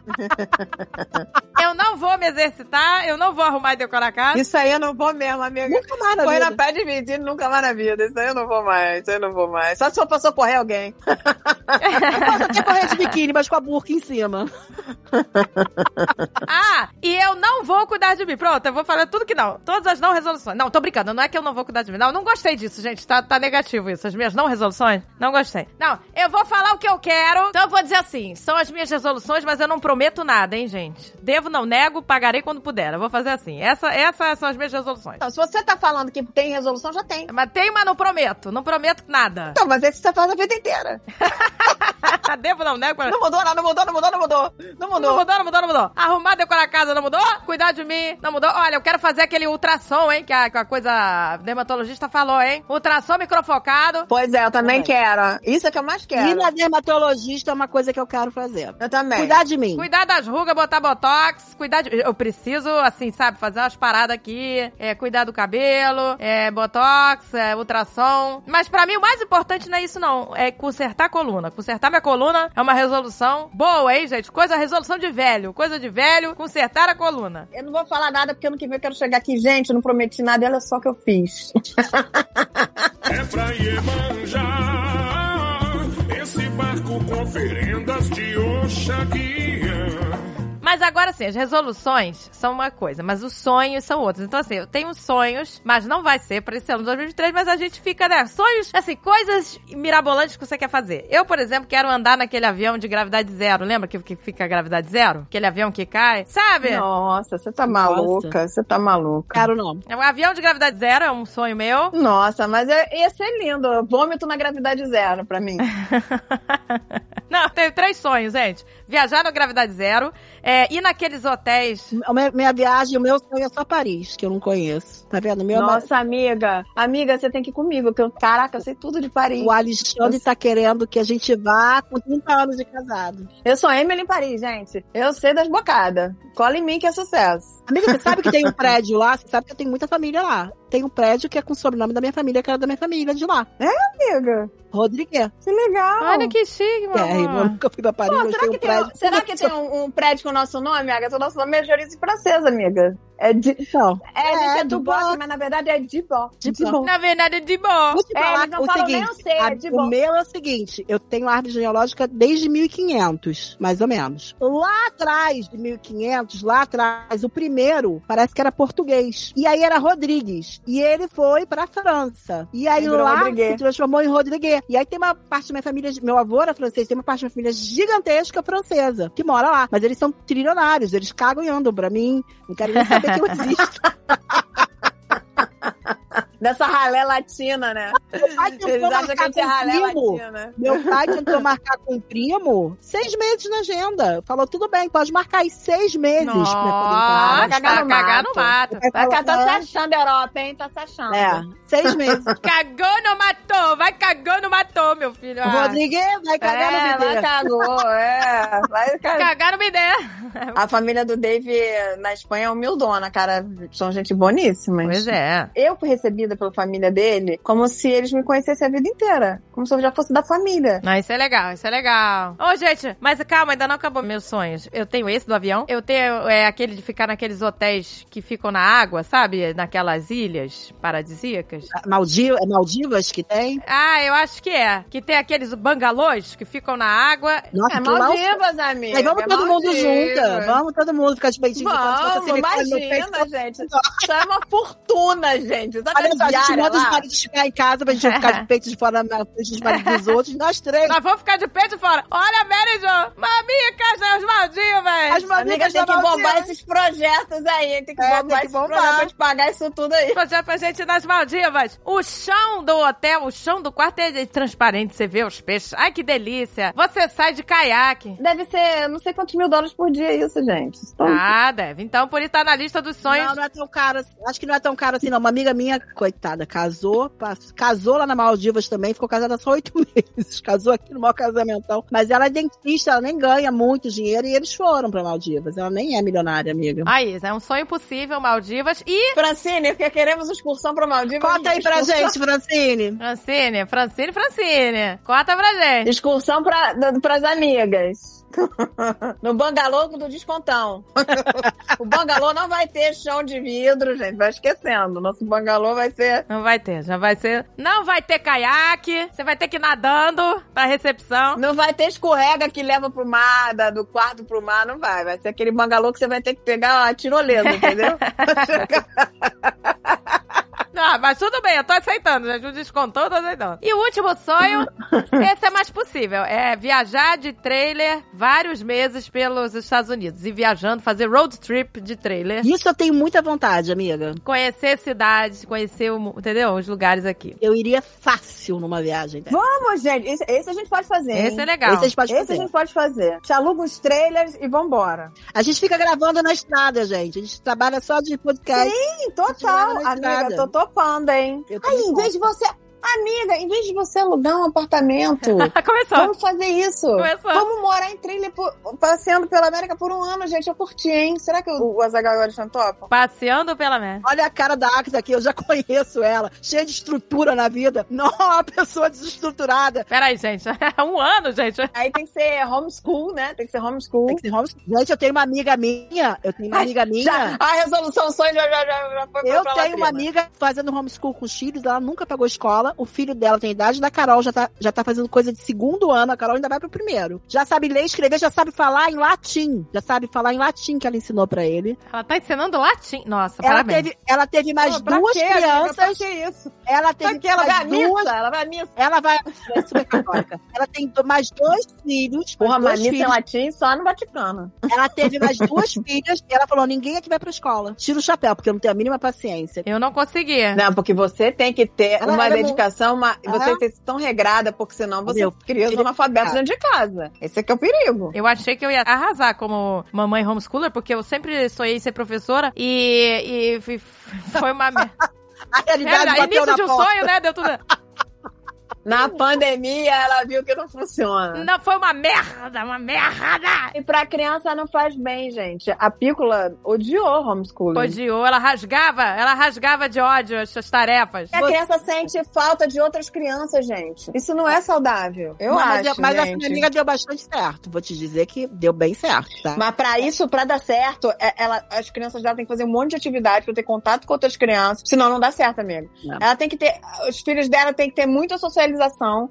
Eu não vou me exercitar, eu não vou arrumar e decorar a casa. Isso aí eu não vou mesmo, amiga. Nunca mais na Foi vida. na pé de mentira, nunca mais na vida. Isso aí eu não vou mais. Isso aí eu não vou mais. Só se for pra socorrer alguém. Eu posso até correr de biquíni, mas com a burca em cima. Ah, e eu não vou cuidar de mim. Pronto, eu vou falar tudo que não. Todas as não resoluções. Não, tô brincando. Não é que eu não vou cuidar de mim. Não, não gostei disso, gente. Tá, tá negativo isso. As minhas não resoluções. Não gostei. Não, eu vou falar o que eu quero. Então eu vou dizer assim: são as minhas resoluções, mas eu não prometo nada, hein, gente? Devo, não nego, pagarei quando puder. Eu vou fazer assim. Essa, essas são as minhas resoluções. Então, se você tá falando que tem resolução, já tem. Mas tem, mas não prometo. Não prometo nada. Então, mas esse você faz a vida inteira. Devo, não nego. Não mudou, não, não mudou, não mudou, não mudou. Não Não mudou. mudou, não mudou, não mudou. Arrumar, decorar a casa não mudou? Cuidar de mim não mudou? Olha, eu quero fazer aquele ultrassom, hein? Que a, que a coisa dermatologista falou, hein? Ultrassom microfocado. Pois é, eu também Também. quero. Isso é que eu mais E quero. na dermatologista é uma coisa que eu quero fazer. Eu também. Cuidar de mim. Cuidar das rugas, botar botox, cuidar de... Eu preciso, assim, sabe, fazer umas paradas aqui, é, cuidar do cabelo, é, botox, é, ultrassom. Mas pra mim o mais importante não é isso não, é consertar a coluna. Consertar minha coluna é uma resolução boa, hein, gente? Coisa, resolução de velho, coisa de velho, consertar a coluna. Eu não vou falar nada porque ano que vem eu quero chegar aqui. Gente, eu não prometi nada, olha só o que eu fiz. É pra Iemanjá, esse barco com oferendas de Oxaguia. Mas agora sim, as resoluções são uma coisa, mas os sonhos são outros. Então, assim, eu tenho sonhos, mas não vai ser pra esse ano de 2023, mas a gente fica, né? Sonhos, assim, coisas mirabolantes que você quer fazer. Eu, por exemplo, quero andar naquele avião de gravidade zero. Lembra que, que fica a gravidade zero? Aquele avião que cai, sabe? Nossa, você tá maluca. Você tá maluca. Quero não. É um avião de gravidade zero, é um sonho meu. Nossa, mas é- ia ser lindo. Vômito na gravidade zero pra mim. Não, tenho três sonhos, gente. Viajar na gravidade zero, é, ir naqueles hotéis. Minha, minha viagem, o meu sonho é só Paris, que eu não conheço. Tá vendo? Meu é Nossa, amiga. Amiga, você tem que ir comigo, que eu, caraca, eu sei tudo de Paris. O Alexandre tá querendo que a gente vá com 30 anos de casado. Eu sou Emily em Paris, gente. Eu sei das bocadas. Cola em mim que é sucesso. Amiga, você sabe que tem um prédio lá? Você sabe que eu tenho muita família lá. Tem um prédio que é com o sobrenome da minha família, que era da minha família de lá. Amiga, Rodrigues. que legal. Olha que chique, É, eu nunca fui pra Paris, Pô, mas será tem um que, tem, prédio. será que tem um, um prédio com o nosso nome, amiga? O nosso nome é de origem francesa, amiga. É de. Então, É, É, é, do mas na verdade é de bó. de bom. Na verdade, de boa. Vou te É, falar eles não o falam nem seguinte, o C, é a- de o meu é o seguinte, eu tenho árvore genealógica desde 1500, mais ou menos. Lá atrás de 1500, lá atrás, o primeiro parece que era português. E aí era Rodrigues. E ele foi pra França. E aí virou lá Rodrigues. se transformou em Rodrigues. E aí tem uma parte da minha família, meu avô era francês, tem uma parte da minha família gigantesca francesa, que mora lá. Mas eles são trilionários, eles cagam e andam pra mim. Não querem nem saber que eu existo. Dessa ralé latina, né? Meu pai tentou Eles acham que a marcar gente é com ralé primo. latina. Meu pai tentou marcar com o primo seis meses na agenda. Falou, tudo bem, pode marcar aí seis meses pra poder. Nossa, cagar no cagar no mato. Vai falou, cá, tá se "Ah, achando, Europa, hein? Tá se achando. É, seis meses. Cagou, não matou. Vai cagando, matou, meu filho. Ah, Rodrigues vai cagar É, no bebê. vai cagou, é. Vai cagar. Cagar no bidé. A família do Dave na Espanha é humildona, cara. São gente boníssima. Pois é. Eu fui recebida pela família dele como se eles me conhecessem a vida inteira. Como se eu já fosse da família. Não, isso é legal, isso é legal. Ô, gente, mas calma, ainda não acabou meus sonhos. Eu tenho esse do avião. Eu tenho é, aquele de ficar naqueles hotéis que ficam na água, sabe? Naquelas ilhas paradisíacas. Maldiv é Maldivas que tem? Ah, eu acho que é. Que tem aqueles bangalôs que ficam na água. Nossa, É aquilo lá Maldivas, amiga. Aí vamos é todo mundo Maldivas. junto. Vamos todo mundo ficar de peitinho. Vamos, imagina, gente. Isso é uma fortuna, gente. Sabe Olha só, a gente manda os lá? maridos ficar em casa pra gente ficar de peito de fora na frente dos maridos dos outros. Nós três. Nós vamos ficar de peito fora. Olha, Mary Jo, mamicas das Maldivas. As Amiga, mamigas tem que bombar esses projetos aí. Tem que É, bombar tem que esses bombar. projetos pra gente pagar isso tudo aí. projeto pra gente ir nas Maldivas. O chão do hotel, o chão do quarto é transparente, você vê os peixes. Ai, que delícia. Você sai de caiaque. Deve ser não sei quantos mil dólares por dia isso, gente. Então, Ah, deve. Então, por isso tá na lista dos sonhos. Não, não é tão caro. assim. Acho que não é tão caro assim, não. Uma amiga minha, coitada, casou, pass- casou lá na Maldivas também, ficou casada só oito meses. Casou aqui no maior casamentão. Mas ela é dentista, ela nem ganha muito dinheiro e eles foram pra Maldivas. Ela nem é milionária, amiga. Aí, é um sonho possível, Maldivas. E, Francine, porque queremos excursão pra Maldivas. Conta aí pra excursão- gente, Francine. Francine, Francine, Francine. Conta pra gente. Excursão pra, pras amigas. no bangalô do descontão. o bangalô não vai ter chão de vidro, gente. Vai esquecendo. Nosso bangalô vai ser. Não vai ter, já vai ser. Não vai ter caiaque. Você vai ter que ir nadando pra recepção. Não vai ter escorrega que leva pro mar, da- do quarto pro mar, não vai. Vai ser aquele bangalô que você vai ter que pegar a tirolesa, entendeu? Mas tudo bem, eu tô aceitando, gente. O descontou, eu tô aceitando. E o último sonho, esse é mais possível. É viajar de trailer vários meses pelos Estados Unidos. E viajando, fazer road trip de trailer. Isso eu tenho muita vontade, amiga. Conhecer cidades, conhecer, o, entendeu? Os lugares aqui. Eu iria fácil numa viagem. dessa. Vamos, gente. Esse, esse a gente pode fazer. hein? Esse é legal. Esse a gente pode Esse a fazer. gente pode fazer. Te aluga uns trailers e vambora. A gente fica gravando na estrada, gente. A gente trabalha só de podcast. Sim, total. Amiga, estrada. tô topando, hein? Eu tô Aí, em vez de você. Amiga, em vez de você alugar um apartamento, Começou. vamos fazer isso. Começou. Vamos morar em trailer por- passeando pela América por um ano, gente. Eu curti, hein? Será que o, o Azaghal e o Alexandre topam? Passeando pela merda. Olha a cara da Acta aqui, eu já conheço ela. Cheia de estrutura na vida. Não, uma pessoa desestruturada. Peraí, gente. É um ano, gente. Aí tem que ser homeschool, né? Tem que ser homeschool. Tem que ser homeschool. Gente, eu tenho uma amiga minha. Eu tenho uma amiga Já, minha. a resolução sonho já, já, já, já foi Eu tenho uma amiga fazendo homeschool com os filhos, ela nunca pagou escola. O filho dela tem a idade da Carol, já tá, já tá fazendo coisa de segundo ano. A Carol ainda vai pro primeiro. Já sabe ler, escrever, já sabe falar em latim. Já sabe falar em latim que ela ensinou pra ele. Ela tá ensinando latim. Nossa, Ela parabéns. teve, ela teve mais duas quê, crianças. que isso? Ela teve que ela vai duas. missa? Ela vai à missa. Ela vai. É super católica. ela tem mais dois filhos. Porra, mas dois missa em filhos. latim só no Vaticano. Ela teve mais duas filhas e ela falou: ninguém aqui vai pra escola. Tira o chapéu, porque eu não tenho a mínima paciência. Eu não consegui. Não, porque você tem que ter Ela- uma ela dedicação, uma, Aham. você tão regrada, porque senão você Meu, cria os analfabetos Ah. dentro de casa. Esse aqui é o perigo. Eu achei que eu ia arrasar como mamãe homeschooler, porque eu sempre sonhei ser professora e, e foi uma. A realidade Era bateu início na de um porta. sonho, né? Deu tudo. Na pandemia, ela viu que não funciona. Não, foi uma merda, uma merda! E pra criança não faz bem, gente. A Pícola odiou homeschooling. Odiou, ela rasgava, ela rasgava de ódio as tarefas. E a criança sente falta de outras crianças, gente. Isso não é saudável. Eu mas, acho, mas essa gente. minha amiga deu bastante certo. Vou te dizer que deu bem certo, tá? Mas pra isso, pra dar certo, é- ela, as crianças dela têm que fazer um monte de atividade pra ter contato com outras crianças. Senão não dá certo, amigo. Não. Ela tem que ter. Os filhos dela têm que ter muita socialização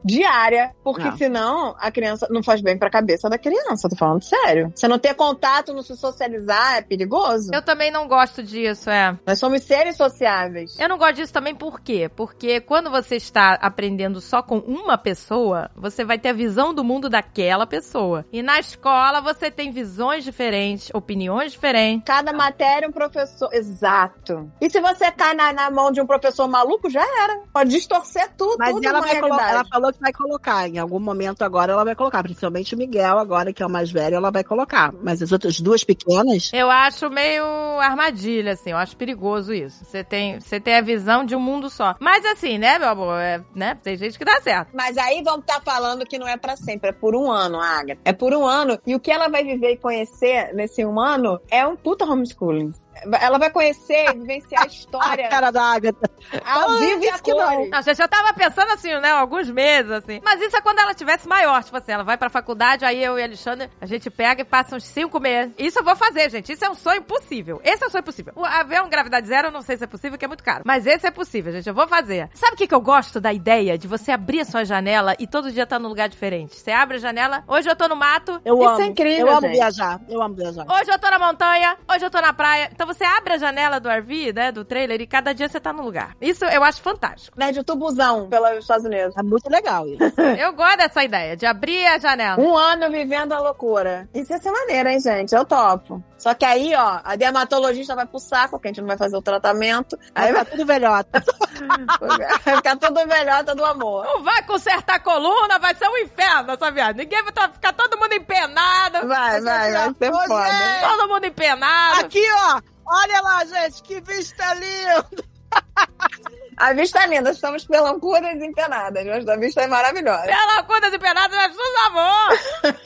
diária. Porque Não. senão a criança não faz bem pra cabeça da criança. Tô falando sério. Você não ter contato, não se socializar é perigoso. Eu também não gosto disso, é. Nós somos seres sociáveis. Eu não gosto disso também por quê? Porque quando você está aprendendo só com uma pessoa, você vai ter a visão do mundo daquela pessoa. E na escola você tem visões diferentes, opiniões diferentes. Cada matéria um professor. Exato. E se você cai na, na mão de um professor maluco, já era. Pode distorcer tudo, Mas tudo ela vai colo- realidade. ela falou que vai colocar. Em algum momento agora ela vai colocar. Principalmente o Miguel, agora que é o mais velho, ela vai colocar. Mas as outras duas pequenas. Eu acho meio armadilha, assim. Eu acho perigoso isso. Você tem, você tem a visão de um mundo só. Mas assim, né, meu amor? É, né? Tem gente que dá certo. Mas aí vamos estar falando que não é pra sempre, é por um ano, Agatha. É por um ano. E o que ela vai viver e conhecer nesse um ano é um puta homeschooling. Ela vai conhecer, vivenciar a A história cara da Agatha. ao vivo a que não. gente, eu tava pensando assim, né, alguns meses, assim. Mas isso é quando ela tivesse maior. Tipo assim, ela vai pra faculdade, aí eu e a Alexandre, a gente pega e passa uns cinco meses. Isso eu vou fazer, gente. Isso é um sonho possível. Esse é um sonho possível. O avião gravidade zero, eu não sei se é possível, que é muito caro. Mas esse é possível, gente. Eu vou fazer. Sabe o que, que eu gosto da ideia de você abrir a sua janela e todo dia tá num lugar diferente? Você abre a janela, hoje eu tô no mato, Eu Isso amo. é incrível, Eu amo gente. viajar. Eu amo viajar. Hoje eu tô na montanha, hoje eu tô na praia. Então você abre a janela do RV, né, do trailer, e cada dia você tá num lugar. Isso eu acho fantástico. Né, de tubuzão pelos Estados Unidos. É muito legal isso. Eu gosto dessa ideia, de abrir a janela. Um ano vivendo a loucura. Isso ia ser maneiro, hein, gente? Eu topo. Só que aí, ó, a dermatologista vai pro saco, que a gente não vai fazer o tratamento. Aí vai tá tudo velhota. vai ficar tudo melhor, todo amor. Não vai consertar a coluna, vai ser um inferno essa viagem. Ninguém vai tá- ficar todo mundo empenado. Vai, vai, vai ser foda. gente! Todo mundo empenado. Aqui, ó. Olha lá, gente. Que vista linda. A vista é linda, estamos pelancudas e empenadas, mas a vista é maravilhosa. Pelancudas empenadas, mas tudo amor.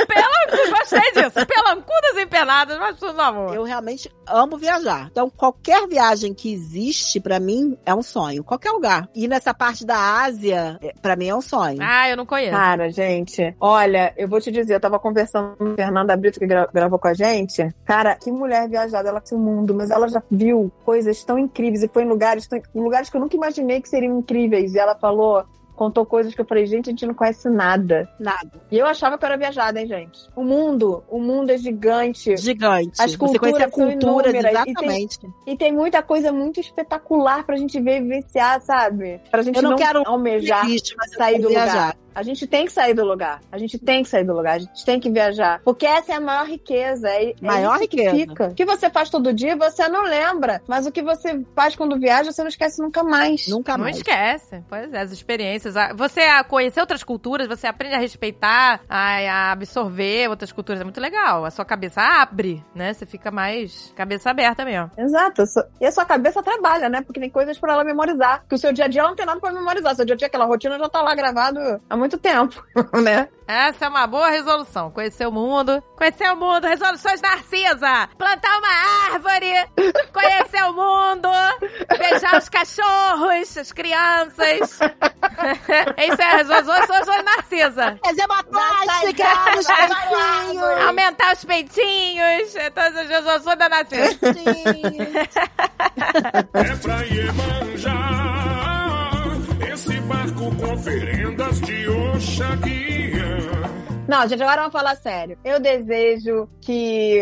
Pelancudas, gostei disso. Pelancudas empenadas, mas tudo amor. Eu realmente amo viajar. Então, qualquer viagem que existe, pra mim, é um sonho. Qualquer lugar. E nessa parte da Ásia, é, pra mim, é um sonho. Ah, eu não conheço. Cara, gente, olha, eu vou te dizer, eu tava conversando com a Fernanda Brito, que gra- gravou com a gente. Cara, que mulher viajada, ela conhece o mundo, mas ela já viu coisas tão incríveis e foi em lugares, tão- em lugares que eu nunca imaginei que seriam incríveis. E ela falou, contou coisas que eu falei, gente, a gente não conhece nada. Nada. E eu achava que eu era viajada, hein, gente? O mundo, o mundo é gigante. Gigante. As Você culturas conhece a são cultura, inúmeras. E tem- exatamente. E tem muita coisa muito espetacular pra gente ver e vivenciar, sabe? Pra gente Eu não não, quero almejar Existe, mas sair do lugar. A gente tem que sair do lugar. A gente tem que sair do lugar. A gente tem que viajar. Porque essa é a maior riqueza. É, é Maior isso que riqueza. fica. O que você faz todo dia, você não lembra. Mas o que você faz quando viaja, você não esquece nunca mais. Nunca Não mais. esquece. Pois é, as experiências. Você a conhecer outras culturas, você aprende a respeitar, a, absorver outras culturas. É muito legal. A sua cabeça abre, né? Você fica mais cabeça aberta mesmo. Exato. E a sua cabeça trabalha, né? Porque tem coisas pra ela memorizar. Porque o seu dia a dia ela não tem nada pra memorizar. Seu dia a dia, aquela rotina já tá lá gravado há muito tempo, né? Essa é uma boa resolução. Conhecer o mundo. Conhecer o mundo. Resoluções Narcisa. Plantar uma árvore. Conhecer o mundo. Beijar os cachorros, as crianças. Isso é resoluções Narcisa. Fazer uma plástica nos peitinhos. Aumentar os peitinhos. é Todas as resoluções da Narcisa. É pra Iemanjá, esse barco com oferendas de Oxaguia. Não, gente, agora vamos falar sério. Eu desejo que,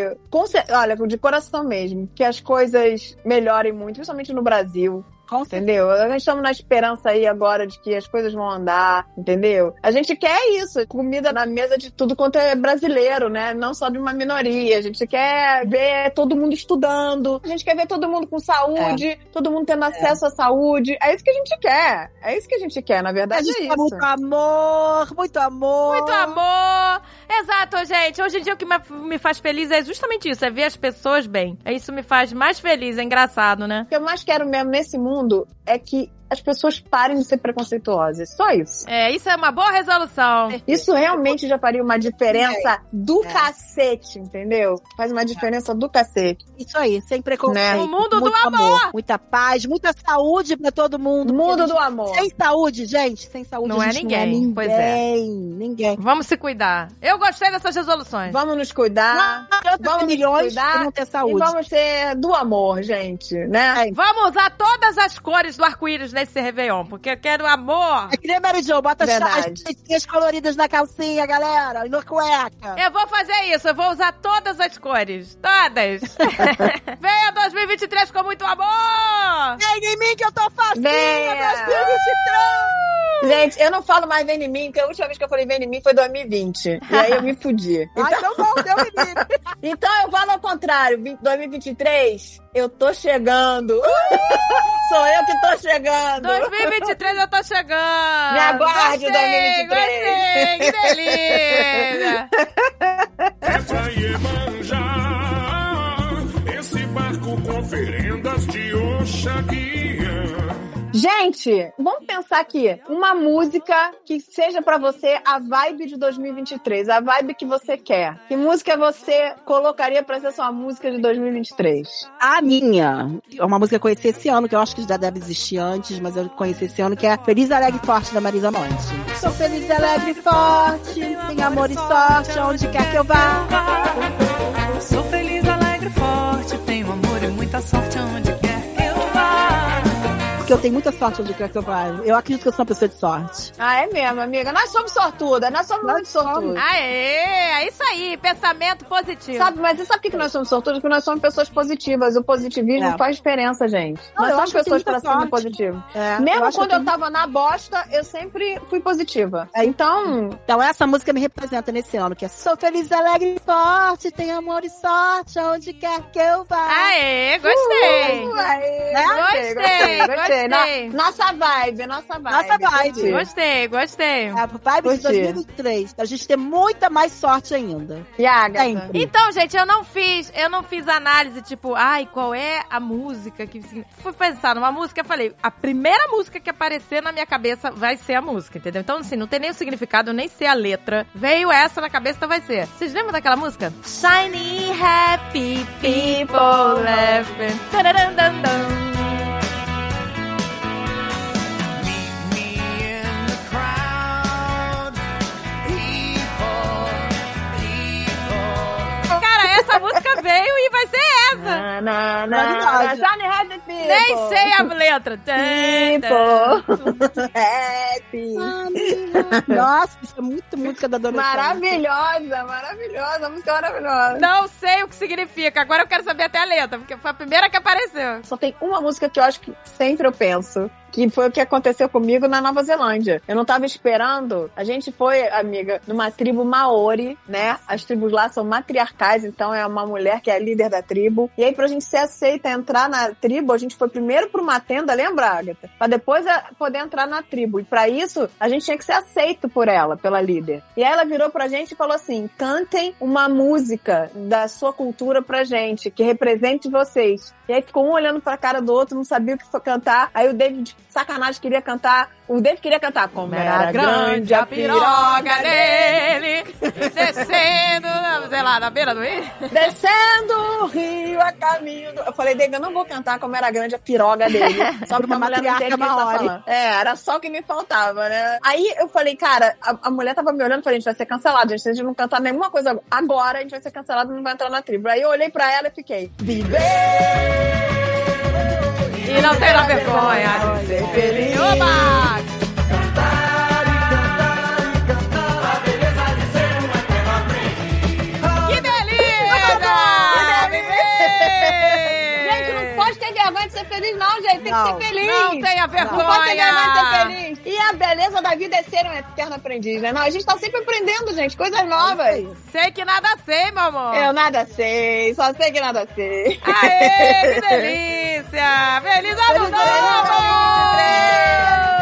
olha, de coração mesmo, que as coisas melhorem muito, principalmente no Brasil. Com. Entendeu? A gente estamos na esperança aí agora de que as coisas vão andar, entendeu? A gente quer isso, comida na mesa de tudo quanto é brasileiro, né? Não só de uma minoria. A gente quer ver todo mundo estudando, a gente quer ver todo mundo com saúde, todo mundo tendo acesso à saúde. É isso que a gente quer. É isso que a gente quer, na A verdade gente é isso. muito amor, muito amor. Muito amor! Exato, gente. Hoje em dia o que me- me faz feliz é justamente isso, é ver as pessoas bem. Isso me faz mais feliz, é engraçado, né? O que eu mais quero mesmo nesse mundo é que as pessoas parem de ser preconceituosas. Só isso. É, isso é uma boa resolução. Isso realmente já faria uma diferença do É. cacete, entendeu? Faz uma diferença do cacete. Isso aí, sem preconceito. Né? O mundo do muito amor. Muita paz, muita saúde pra todo mundo. Mundo do amor. Sem saúde, gente, sem saúde Não a é ninguém, não é ninguém. pois é. Ninguém. Vamos se cuidar. Eu gostei dessas resoluções. Vamos nos cuidar. Não vamos milhões cuidar e não ter E saúde. vamos ter do amor, gente, né? É. Vamos usar todas as cores do arco-íris nesse Réveillon, porque eu quero amor. É que nem Mary Jo, bota as Verdade. as coloridas na calcinha, galera, e na cueca. Eu vou fazer isso, eu vou usar todas as cores. Todas. Venha 2023 com muito amor! Vem em mim que eu tô facinha, Venha. 2023! Gente, eu não falo mais vem em mim, porque a última vez que eu falei vem em mim foi 2020. E aí eu me fudi. Ai, então bom, deu menino. Então eu falo ao contrário, vim- 2023, eu tô chegando. Sou eu que tô chegando. 2023 eu tô chegando! Me aguarde, Gostei, 2023. Gostei, que delícia! É pra Iemanjá, esse barco com oferendas de Oxaguia. Gente, vamos pensar aqui. Uma música que seja pra você a vibe de 2023, a vibe que você quer. Que música você colocaria pra ser sua música de 2023? A minha, é uma música que eu conheci esse ano, que eu acho que já deve existir antes, mas eu conheci esse ano, que é Feliz, Alegre e Forte, da Marisa Monte. Sou feliz, alegre e forte, tenho amor e sorte, onde quer que eu vá. Sou feliz, alegre, forte. Tenho amor e muita sorte onde quer que eu vá. Porque eu tenho muita sorte onde quer que eu vá. Eu acredito que eu sou uma pessoa de sorte. Ah, é mesmo, amiga. Nós somos sortudas, nós somos muito sortudas. Aê, é isso aí, pensamento positivo. Sabe, mas você sabe por que que nós somos sortudas? Porque nós somos pessoas positivas. O positivismo É. faz diferença, gente. Não, nós eu somos eu pessoas pra cima positivo. É, Mesmo que quando eu, tenho- tava na bosta, eu sempre fui positiva. É. Então, Então essa música me representa nesse ano, que é Sou feliz, alegre e forte, tenho amor e sorte, aonde quer que eu vá. Aê, gostei. Uh, aê, Né? gostei, Gostei, gostei, gostei. gostei. No- nossa vibe, nossa vibe. Nossa vibe. Gostei, gostei. É a vibe de Curti. 2023, pra gente ter muita mais sorte ainda. E a Agatha? Sempre. Então, gente, eu não fiz, eu não fiz análise, tipo, ai, qual é a música que. Fui pensar numa música, eu falei, a primeira música que aparecer na minha cabeça vai ser a música, entendeu? Então, assim, não tem nem o significado, nem sei a letra. Veio essa na cabeça, então vai ser. Vocês lembram daquela música? Shiny Happy People Laughing. Veio e vai ser essa. Na, na, na, Maravilhosa. Johnny Happy People. Nem sei a letra. People. Happy. Nossa, isso é muito música da adolescência. Maravilhosa, maravilhosa, música maravilhosa. Não sei o que significa. Agora eu quero saber até a letra, porque foi a primeira que apareceu. Só tem uma música que eu acho que sempre eu penso. Que foi o que aconteceu comigo na Nova Zelândia. Eu não tava esperando. A gente foi, amiga, numa tribo Maori, né? As tribos lá são matriarcais, então é uma mulher que é a líder da tribo. E aí, pra gente ser aceita entrar na tribo, a gente foi primeiro pra uma tenda, lembra, Agatha? Pra depois é, poder entrar na tribo. E pra isso, a gente tinha que ser aceito por ela, pela líder. E aí ela virou pra gente e falou assim: cantem uma música da sua cultura pra gente, que represente vocês. E aí ficou um olhando pra cara do outro, não sabia o que cantar. Aí o David, sacanagem, queria cantar. O David queria cantar como Era grande a piroga dele, descendo, sei lá, na beira do rio. Descendo o rio a caminho do... Eu falei, David, eu não vou cantar como era grande a piroga dele. Só porque a Uma mulher não entende o que a gente tá matriarca. É, era só o que me faltava, né? Aí eu falei, cara, a, a mulher tava me olhando e falei, a gente vai ser cancelado. Gente, se a gente não cantar nenhuma coisa agora, a gente vai ser cancelado e não vai entrar na tribo. Aí eu olhei pra ela e fiquei, viver E não tem a vergonha de ser feliz. Oba! Feliz, não, gente. Tem Não, que ser feliz. Não tenha Não pode ter vergonha de vergonha! ser feliz. E a beleza da vida é ser um eterno aprendiz, né? Não, a gente tá sempre aprendendo, gente, coisas novas. Sei que nada sei, meu amor. Eu nada sei, só sei que nada sei. Aê, que delícia! Feliz ano novo!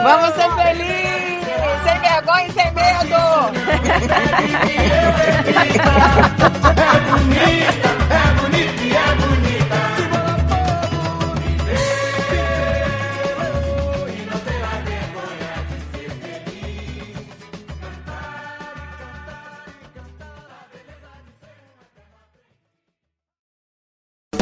Vamos ser felizes, sem vergonha e sem medo.